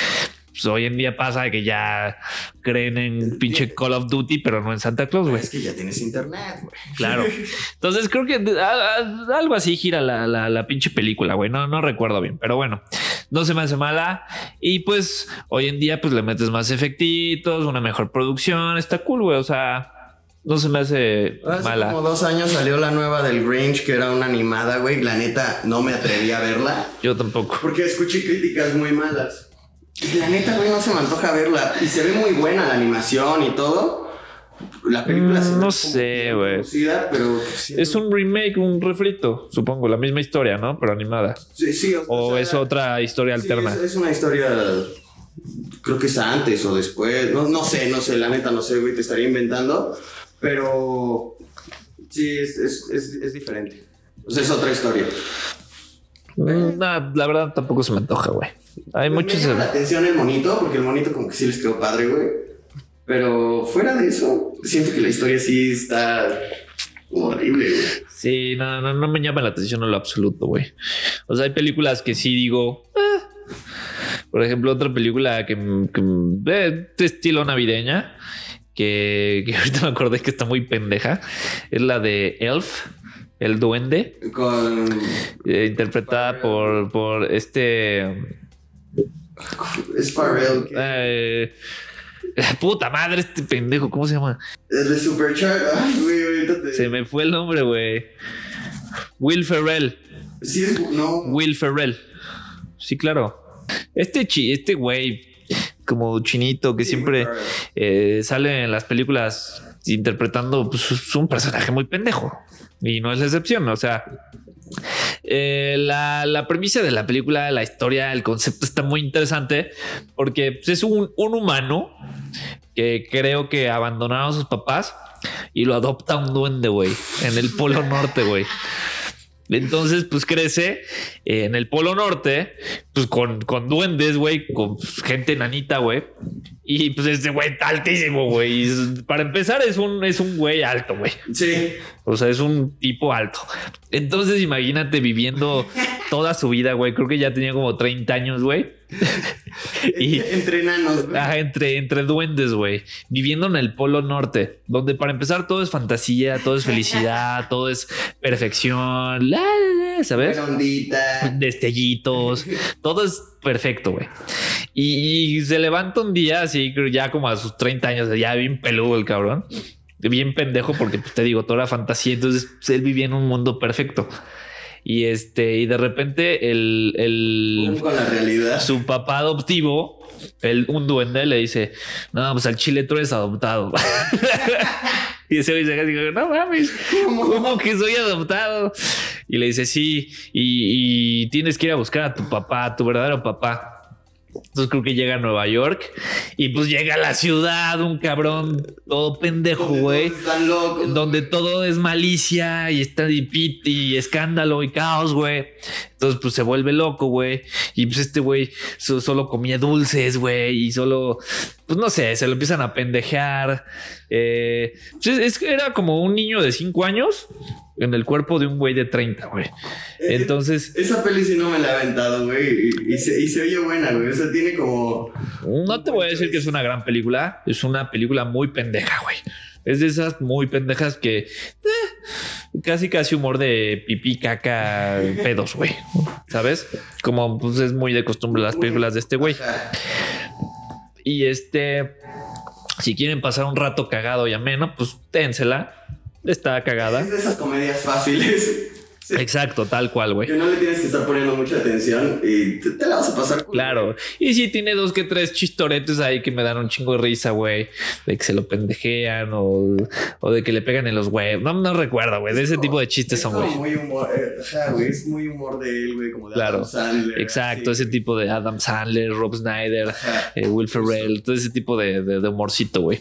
pues, hoy en día pasa que ya creen en pinche Call of Duty, pero no en Santa Claus, güey. Es que ya tienes internet, güey. Claro. Entonces creo que algo así gira la, la, pinche película, güey. No, no recuerdo bien, pero bueno, no se me hace mala. Y pues hoy en día, pues le metes más efectitos, una mejor producción. Está cool, güey. O sea, no se me hace, hace mala. como dos años salió la nueva del Grinch, que era una animada, güey. La neta, no me atreví a verla. Yo tampoco. Porque escuché críticas muy malas. La neta, güey, no se me antoja verla. Y se ve muy buena la animación y todo. La película se No sé, güey. Pero es un remake, un refrito, supongo. La misma historia, ¿no? Pero animada. Sí, sí. O, es otra historia alterna. Es, una historia. Creo que es antes o después. No, no sé, no sé. La neta, no sé, güey. Te estaría inventando. Pero. Sí, es, es, es diferente. O sea, es otra historia. Mm, nah, la verdad tampoco se me antoja, güey. Hay muchos. llama la atención el monito, porque el monito como que sí les quedó padre, güey. Pero fuera de eso, siento que la historia sí está horrible, güey. Sí, no, no, no me llama la atención en lo absoluto, güey. O sea, hay películas que sí digo. "Ah". Por ejemplo, otra película que, que eh, de estilo navideña, que, que [laughs] ahorita me acordé que está muy pendeja, es la de Elf, el duende, Con. eh, interpretada por, por este. Es Farrell. eh, [laughs] puta madre, este pendejo, ¿cómo se llama? El de Supercharge. Ay, güey, ahorita te. Se me fue el nombre, güey. Will Ferrell. Sí, es. No. Will Ferrell. Sí, claro. Este chi, este güey, como chinito, que Sí, siempre eh, sale en las películas interpretando pues, un personaje muy pendejo. Y no es la excepción. O sea, eh, la, la premisa de la película, la historia, el concepto está muy interesante porque pues, es un, un humano que creo que abandonaron a sus papás y lo adopta un duende, güey, en el Polo Norte, güey. Entonces, pues crece eh, en el Polo Norte, pues con, con duendes, güey, con gente nanita, güey. Y pues este güey está altísimo, güey. Para empezar, es un, es un güey alto, güey. Sí. O sea, es un tipo alto. Entonces, imagínate viviendo toda su vida, güey. Creo que ya tenía como 30 años, güey. [laughs] y Entre enanos, ajá, entre, entre duendes, güey. Viviendo en el Polo Norte, donde para empezar todo es fantasía, todo es felicidad, todo es perfección, la, la, ¿sabes? Buena ondita. destellitos, todo es perfecto, güey. Y, y se levanta un día así, ya como a sus 30 años, ya bien peludo el cabrón, bien pendejo, porque pues, te digo, toda la fantasía, entonces pues, él vivía en un mundo perfecto. Y este, y de repente el, el Con la realidad. su papá adoptivo, el, un duende, le dice: No, pues al chile tú eres adoptado. [laughs] y ese güey se como, no mames, ¿cómo que soy adoptado? Y le dice: Sí, y, y tienes que ir a buscar a tu papá, a tu verdadero papá. Entonces creo que llega a Nueva York y pues llega a la ciudad, un cabrón todo pendejo, güey donde todo es malicia y está y, pit y escándalo y caos, güey. Entonces, pues se vuelve loco, güey. Y pues este güey so- solo comía dulces, güey. Y solo, pues no sé, se lo empiezan a pendejear. Eh, pues, es era como un niño de 5 años en el cuerpo de un güey de 30, güey. Entonces, Esa peli sí no me la he aventado, güey. Y, y se, y se oye buena, güey. O sea, tiene como. no te voy a decir que es una gran película. Es una película muy pendeja, güey. Es de esas muy pendejas que eh, casi casi humor de pipí, caca, pedos, güey. ¿Sabes? Como pues es muy de costumbre las películas de este güey. Y este, si quieren pasar un rato cagado y ameno, pues ténsela. Está cagada. Es de esas comedias fáciles. [laughs] Sí. Exacto, tal cual, güey. Que no le tienes que estar poniendo mucha atención y te, te la vas a pasar. Claro. Y sí tiene dos que tres chistoretes ahí que me dan un chingo de risa, güey. De que se lo pendejean o, o de que le pegan en los huevos. No, no recuerdo, güey. De ese tipo de chistes Es son, güey. muy humor. eh, ajá, güey. Es muy humor de él, güey. Como de Claro. Adam Sandler. Exacto, así. ese tipo de Adam Sandler, Rob Snyder, eh, Will Ferrell, todo ese tipo de, de- de humorcito, güey.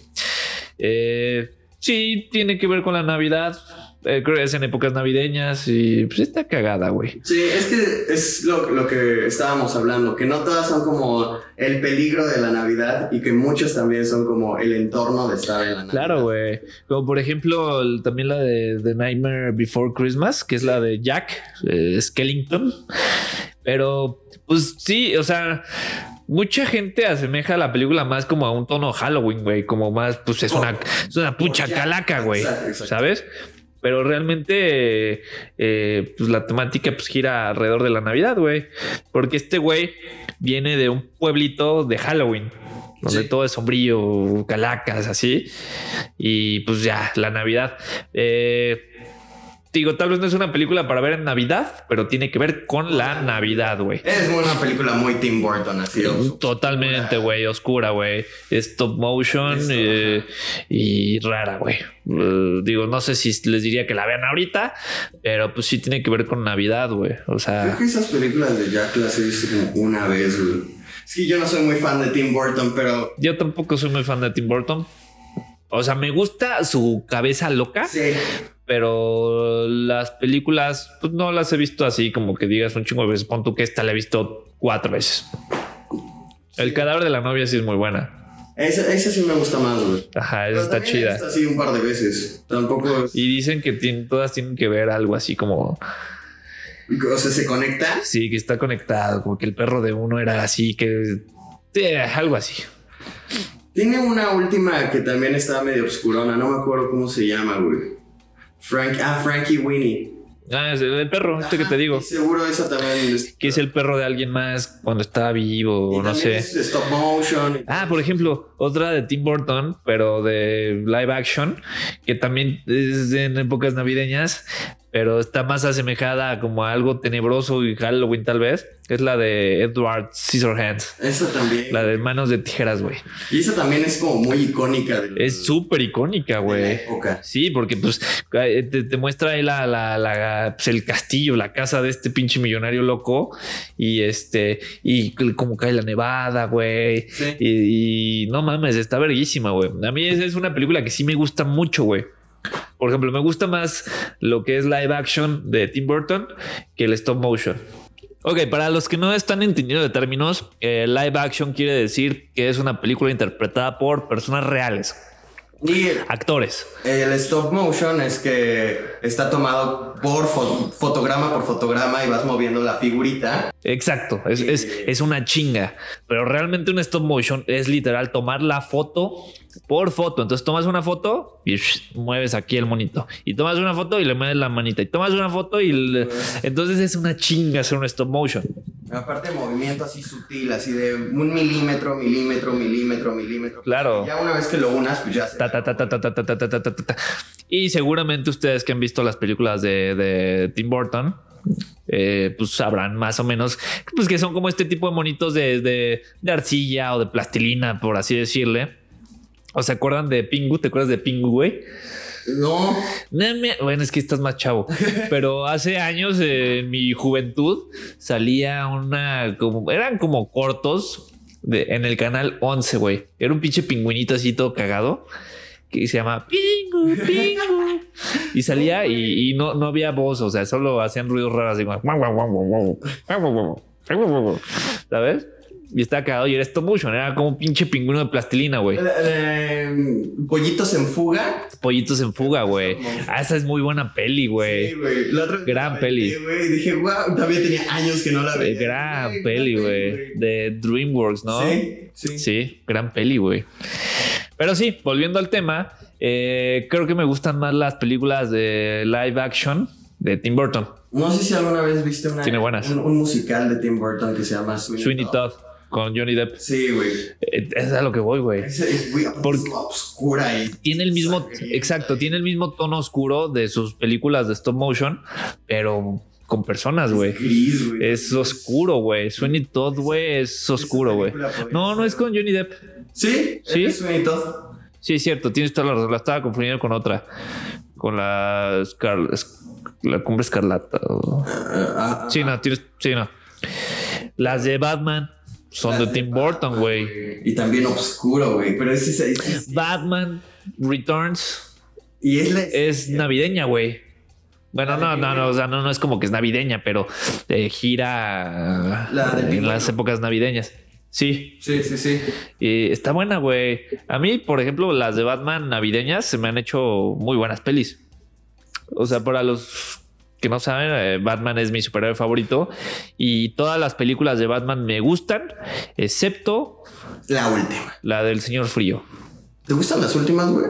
Eh, sí, tiene que ver con la Navidad. Eh, creo que es en épocas navideñas y pues está cagada, güey. Sí, es que es lo, lo que estábamos hablando, que no todas son como el peligro de la Navidad y que muchos también son como el entorno de estar en la Navidad. Claro, güey. Como por ejemplo, el- también la de The Nightmare Before Christmas, que es la de Jack eh, Skellington. Pero, pues sí, o sea, mucha gente asemeja la película más como a un tono Halloween, güey. Como más, pues es una, es una pucha calaca, güey. ¿Sabes? Pero realmente, eh, pues la temática pues gira alrededor de la Navidad, güey. Porque este güey viene de un pueblito de Halloween, donde Sí. todo es sombrío, calacas, así. Y pues ya, la Navidad. Eh, digo, tal vez no es una película para ver en Navidad, pero tiene que ver con la Navidad, güey. Es una película muy Tim Burton, así. Totalmente, güey, oscura, güey. Stop motion eh, y rara, güey. Eh, digo, no sé si les diría que la vean ahorita, pero pues sí tiene que ver con Navidad, güey. O Creo sea, que esas películas de Jack las he visto como una vez, güey. Es que yo no soy muy fan de Tim Burton, pero yo tampoco soy muy fan de Tim Burton. O sea, me gusta su cabeza loca, sí. Pero las películas pues, no las he visto así como que digas un chingo de veces. Pon tú que esta la he visto cuatro veces. El cadáver de la novia sí es muy buena. Esa, esa sí me gusta más, güey. Ajá, esa Pero está chida. visto así un par de veces. Tampoco. es- Y dicen que todas tienen que ver algo así como, O sea, se conecta. sí, que está conectado, como que el perro de uno era así, que sí, algo así. Tiene una última que también está medio obscurona. No me acuerdo cómo se llama, güey. Frank, ah, Frankie Winnie. Ah, es el perro, este que te digo. Seguro esa también. es- Que es el perro de alguien más cuando estaba vivo, y no sé. es stop motion. Ah, por ejemplo, otra de Tim Burton, pero de live action, que también es en épocas navideñas, pero está más asemejada como a algo tenebroso y Halloween tal vez, es la de Edward Scissorhands, Esa también. la de manos de tijeras, güey. Y esa también es como muy icónica. del- Es súper icónica, güey. Sí, porque pues eh, te, te muestra ahí la, la- la- pues, el castillo, la casa de este pinche millonario loco y este, y como cae la nevada, güey. Sí. Y, y no mames, está verguísima, güey. A mí esa es una película que sí me gusta mucho, güey. Por ejemplo, me gusta más lo que es live action de Tim Burton que el stop motion. Ok, para los que no están entendiendo de términos, eh, live action quiere decir que es una película interpretada por personas reales, Y el, actores. el stop motion es que está tomado por fo- fotograma por fotograma y vas moviendo la figurita. Exacto, es, es, es una chinga. Pero realmente un stop motion es literal tomar la foto por foto. Entonces tomas una foto y mueves aquí el monito. Y tomas una foto y le mueves la manita. Y tomas una foto y... Entonces es una chinga hacer un stop motion. Aparte movimiento así sutil, así de un milímetro, milímetro, milímetro, milímetro. Claro. Ya una vez que lo unas, pues ya se... Ta, ta, ta, y seguramente ustedes que han visto las películas de, de Tim Burton, eh, pues sabrán más o menos pues que son como este tipo de monitos de, de, de arcilla o de plastilina, por así decirle ¿O se acuerdan de Pingu? ¿Te acuerdas de Pingu, güey? No. Bueno, es que estás más chavo. Pero hace años, en mi juventud, salía una. Como, eran como cortos en el canal 11, güey. Era un pinche pingüinito así todo cagado que se llama Pingu, Pingu. Y salía y, no, no había voz, o sea, solo hacían ruidos raros, así como. ¿Sabes? Y estaba cagado y era stop motion. Era como un pinche pingüino de plastilina, güey. Eh, eh, pollitos en fuga. Pollitos en fuga, güey. Ah, esa es muy buena peli, güey. Sí, güey. La otra vez Gran la peli. aventé, güey, y dije, wow, también tenía años que no la veía. gran peli, güey. De DreamWorks, ¿no? Sí, sí. Sí, gran peli, güey. Pero sí, volviendo al tema, eh, creo que me gustan más las películas de live action de Tim Burton. No sé si alguna vez viste una, Tiene buenas. Un, un musical de Tim Burton que se llama Sweeney, Sweeney Todd. Todd con Johnny Depp. Sí, güey. Eh, es a lo que voy, güey. Es, güey, aparte Por- es oscura y Tiene el mismo, exacto, tiene el mismo tono oscuro de sus películas de stop motion, pero con personas, güey. Gris, güey. Es oscuro, güey. Sweeney Todd, güey, es oscuro, güey. No, no es con Johnny Depp. Sí, Sí. es Sweeney Todd. Sí, es cierto, tienes toda la razón. La estaba confundiendo con otra. Con la, Scar- es- la cumbre escarlata. o- Ah, ah, Sí, no, tienes. Sí, no. Las de Batman son de Tim Burton, güey. Y también oscuro, güey. Pero es, es, es- es- Batman Returns y es la es navideña, güey. Bueno, no, no, no, o sea, no, no es como que es navideña, pero eh, gira La del en las épocas navideñas. Sí, Sí, sí, sí. y está buena, güey. A mí, por ejemplo, las de Batman navideñas se me han hecho muy buenas pelis. O sea, para los que no saben, eh, Batman es mi superhéroe favorito y todas las películas de Batman me gustan, excepto La última. la del Señor Frío. ¿Te gustan las últimas, güey?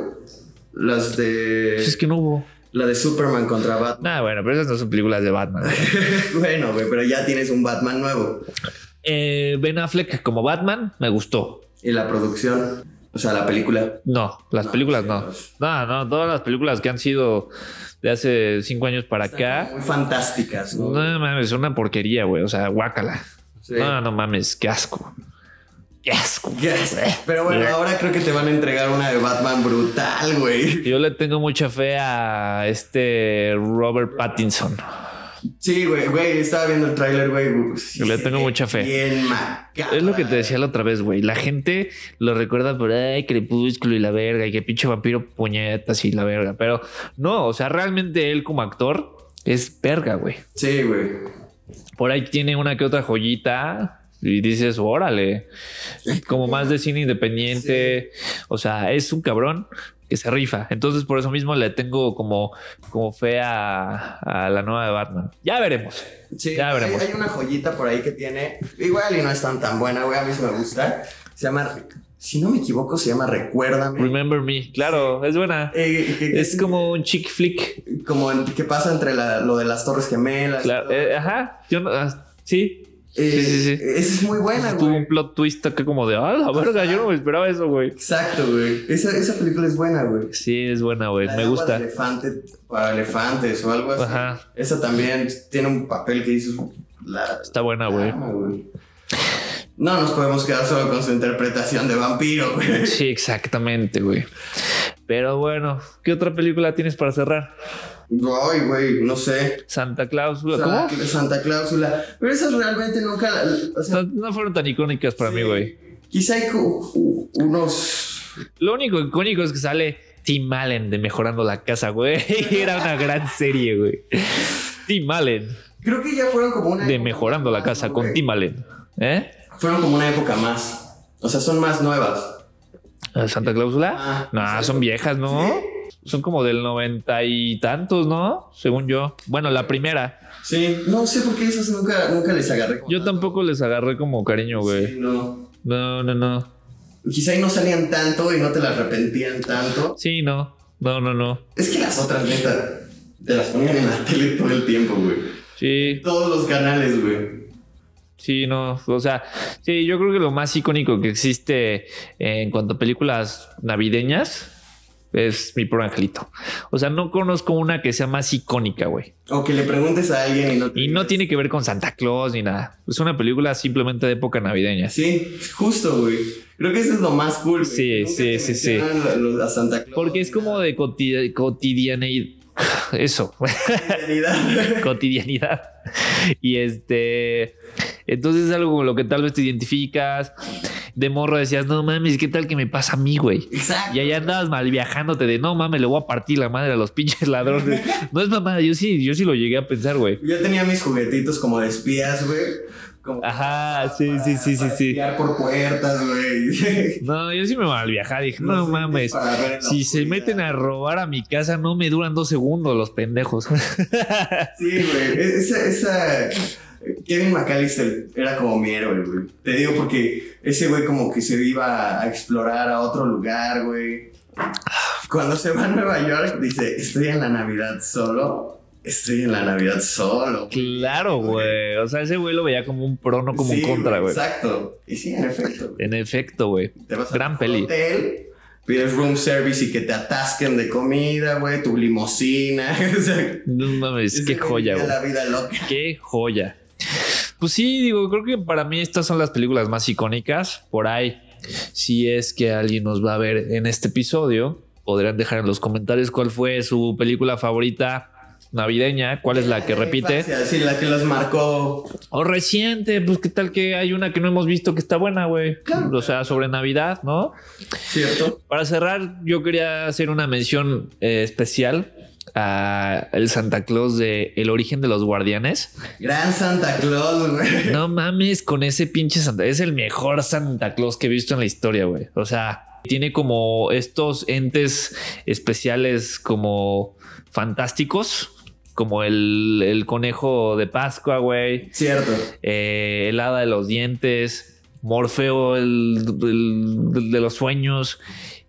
Las de. Pues es que no hubo. La de Superman contra Batman. Nada, bueno, pero esas no son películas de Batman. güey. [laughs] bueno, güey, pero ya tienes un Batman nuevo. Eh, ben Affleck como Batman me gustó. Y la producción, o sea, la película. No, las No, películas no. No, no, todas las películas que han sido de hace cinco años para acá. Muy fantásticas, ¿no? No mames, es una porquería, güey. O sea, guácala. Sí. No, no mames, qué asco. Qué asco. Yes. Pero bueno, ahora creo que te van a entregar una de Batman brutal, güey. Yo le tengo mucha fe a este Robert Pattinson. Sí, güey, güey, estaba viendo el tráiler, güey. sí Le tengo mucha fe. Bien macabra. Es lo que te decía la otra vez, güey. La gente lo recuerda por ay, crepúsculo y la verga, y que pinche vampiro puñetas y la verga. Pero no, o sea, realmente él como actor es verga, güey. Sí, güey. Por ahí tiene una que otra joyita y dices, órale, como más de cine independiente. O sea, es un cabrón que se rifa. Entonces, por eso mismo le tengo como, como fe a, a la nueva de Batman. Ya veremos. Sí, Ya veremos. hay una joyita por ahí que tiene. Igual y no es tan tan buena, güey. A mí sí me gusta. Se llama. Si no me equivoco, se llama Recuérdame. Remember Me, claro, es buena. Eh, que- que- Es como un chick flick. Como en- que pasa entre la- lo de las Torres Gemelas. Claro, eh, ajá, yo no, ah, sí. Eh, sí, sí, sí. Esa es muy buena, Tuvo güey. un plot twist acá como de, ah, la verga, yo no me esperaba eso, güey. Exacto, güey. Esa, esa película es buena, güey. Sí, es buena, güey, me gusta. de elefante para elefantes o algo así. Ajá. Esa también tiene un papel que dices. La, Está buena, güey. No nos podemos quedar solo con su interpretación de vampiro, güey. Sí, exactamente, güey. Pero bueno, ¿qué otra película tienes para cerrar? Ay, güey, no sé. Santa Cláusula, Santa, ¿cómo? Santa Cláusula. Pero esas realmente nunca. O sea, No, no fueron tan icónicas para mí, sí. güey. Quizá hay unos. Lo único icónico es que sale Tim Allen de Mejorando la Casa, güey. [laughs] Era una gran serie, güey. Tim Allen Creo que ya fueron como una. de Mejorando la Casa ¿no, con? Tim Allen. ¿Eh? Fueron como una época más. O sea, son más nuevas. ¿Santa Cláusula? Ah, no, son viejas, ¿no? Son como del noventa y tantos, ¿no? Según yo. Bueno, la primera. Sí, no sé por qué esas nunca, nunca les agarré. como Yo tanto. tampoco les agarré como cariño, güey. Sí, no. No, no, no. Quizá y no salían tanto y no te las arrepentían tanto. Sí, no. No, no, no. Es que las otras, neta, te las ponían en la [laughs] tele todo el tiempo, güey. Sí, Todos los canales, güey. sí, no. O sea, sí, yo creo que lo más icónico que existe en cuanto a películas navideñas es mi pro angelito. O sea, no conozco una que sea más icónica, güey. O que le preguntes a alguien y no te Y no tiene que ver con Santa Claus ni nada. Es una película simplemente de época navideña. Sí, justo, güey. Creo que eso es lo más cool. Sí, sí, sí, sí. A Santa Claus. Porque es como de cotid- cotidianeidad. [sighs] Eso, Realidad. [laughs] cotidianidad. Y este. Entonces es algo con lo que tal vez te identificas. De morro decías, no mames, ¿qué tal que me pasa a mí, güey? Exacto. Y allá andabas mal viajándote de no mames, le voy a partir la madre a los pinches ladrones. [laughs] No es mamada, yo sí, yo sí lo llegué a pensar, güey. Yo tenía mis juguetitos como de espías, güey. Como Ajá, sí, sí, sí, sí, para sí. espiar por puertas, güey. [laughs] No, yo sí me mal viajaba. Dije, no, mames. para Si se meten a robar a mi casa, no me duran dos segundos los pendejos. [laughs] Sí, güey. Esa, esa. Kevin McAllister era como mi héroe, güey. Te digo porque ese güey como que se iba a explorar a otro lugar, güey. Cuando se va a Nueva York, dice, estoy en la Navidad solo. Estoy en la Navidad solo. claro, güey. O sea, ese güey lo veía como un pro, no como Sí, un contra, güey. Exacto. Y sí, en efecto. güey. En efecto, güey. Te vas a Gran un peli. hotel, pides room service y que te atasquen de comida, güey, tu limosina. [laughs] o sea, No mames, qué joya, güey. la vida loca. Qué joya. Pues sí, digo, creo que para mí estas son las películas más icónicas. Por ahí, si es que alguien nos va a ver en este episodio, podrían dejar en los comentarios cuál fue su película favorita navideña, cuál es la que En repite. Sí, la que los marcó. O reciente, pues qué tal que hay una que no hemos visto que está buena, güey. Claro. O sea, sobre Navidad, ¿no? ¿Cierto? Para cerrar, yo quería hacer una mención eh, especial a el Santa Claus de El origen de los guardianes. Gran Santa Claus, güey. No mames con ese pinche Santa. Es el mejor Santa Claus que he visto en la historia, güey. O sea, tiene como estos entes especiales como fantásticos. Como el, el conejo de Pascua, güey. Cierto. eh, el hada de los dientes. Morfeo, el, el- el de los sueños.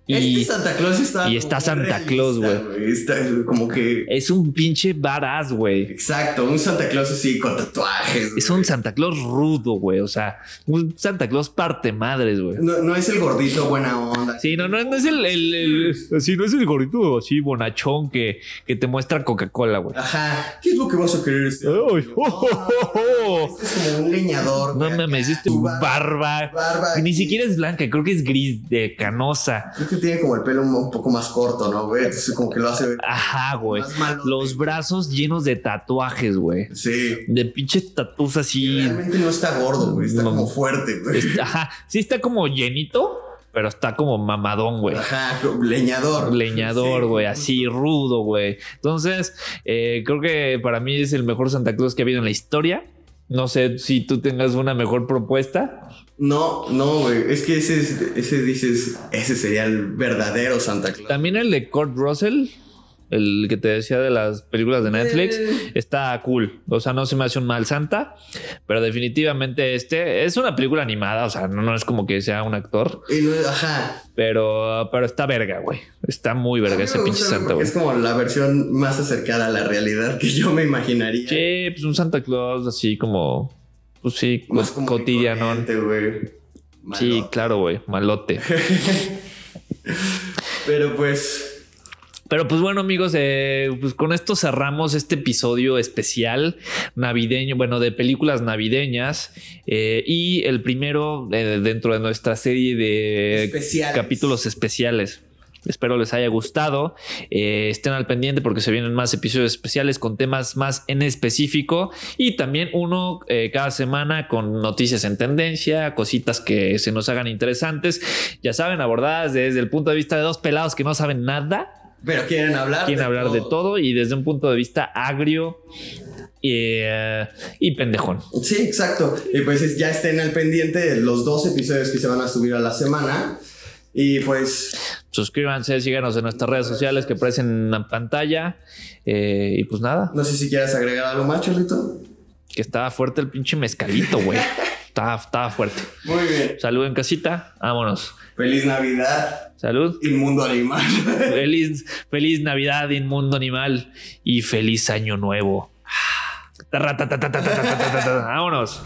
Y este Santa Claus está. y está Santa Claus, realista, Está como que. es un pinche badass, güey. Exacto, un Santa Claus así con tatuajes. Es güey. un Santa Claus rudo, güey. O sea, un Santa Claus parte madres, güey. No, no es el gordito buena onda. Sí, no, no, no es el, el, el- sí, no es el gordito así bonachón que, que te muestra Coca-Cola, güey. Ajá. ¿Qué es lo que vas a querer este? [laughs] Oh, oh, oh, oh. Este es como un leñador. No güey, mames, este barba. barba Ni siquiera es blanca, creo que es gris de canosa. Creo que tiene como el pelo un, un poco más corto, ¿no, güey? Entonces como que lo hace Ajá, güey. Los brazos llenos de tatuajes, güey. Sí. De pinches tatuas así. Realmente no está gordo, güey. Está No. como fuerte, güey. Ajá, sí está como llenito, pero está como mamadón, güey. Ajá, leñador. Leñador, Sí. güey, así rudo, güey. Entonces, eh, creo que para mí es el mejor Santa Claus que ha habido en la historia. No sé si tú tengas una mejor propuesta. No, no, güey. Es que ese, es- ese dices, ese sería el verdadero Santa Claus. También el de Kurt Russell, el que te decía de las películas de Netflix, Eh. está cool. O sea, no se me hace un mal Santa, pero definitivamente este es una película animada. O sea, no, no es como que sea un actor, Y no- ajá. pero, pero está verga, güey. Está muy verga ese pinche Santa, güey. Es como la versión más acercada a la realidad que yo me imaginaría. Sí, pues un Santa Claus así como, pues sí, Más co- como cotidiano. Sí, claro, güey, malote. [laughs] Pero pues. Pero pues bueno, amigos, eh, pues con esto cerramos este episodio especial navideño, bueno, de películas navideñas eh, y el primero eh, dentro de nuestra serie de Especiales. capítulos especiales. Espero les haya gustado. Eh, estén al pendiente porque se vienen más episodios especiales con temas más en específico y también uno eh, cada semana con noticias en tendencia, cositas que se nos hagan interesantes. Ya saben, abordadas desde el punto de vista de dos pelados que no saben nada Pero quieren hablar. quieren hablar de todo y desde un punto de vista agrio eh, y pendejón. Sí, exacto. Y pues es- ya estén al pendiente de los dos episodios que se van a subir a la semana. Y pues. Suscríbanse, síganos en nuestras redes sociales que aparecen en la pantalla. Eh, y pues nada. No sé si quieres agregar algo más, Charlito. Que estaba fuerte el pinche mezcalito, güey. [laughs] estaba, estaba fuerte. Muy bien. Salud en casita. Vámonos. Feliz Navidad. Salud. Inmundo animal. [laughs] feliz, feliz Navidad, inmundo animal. Y feliz año nuevo. Vámonos.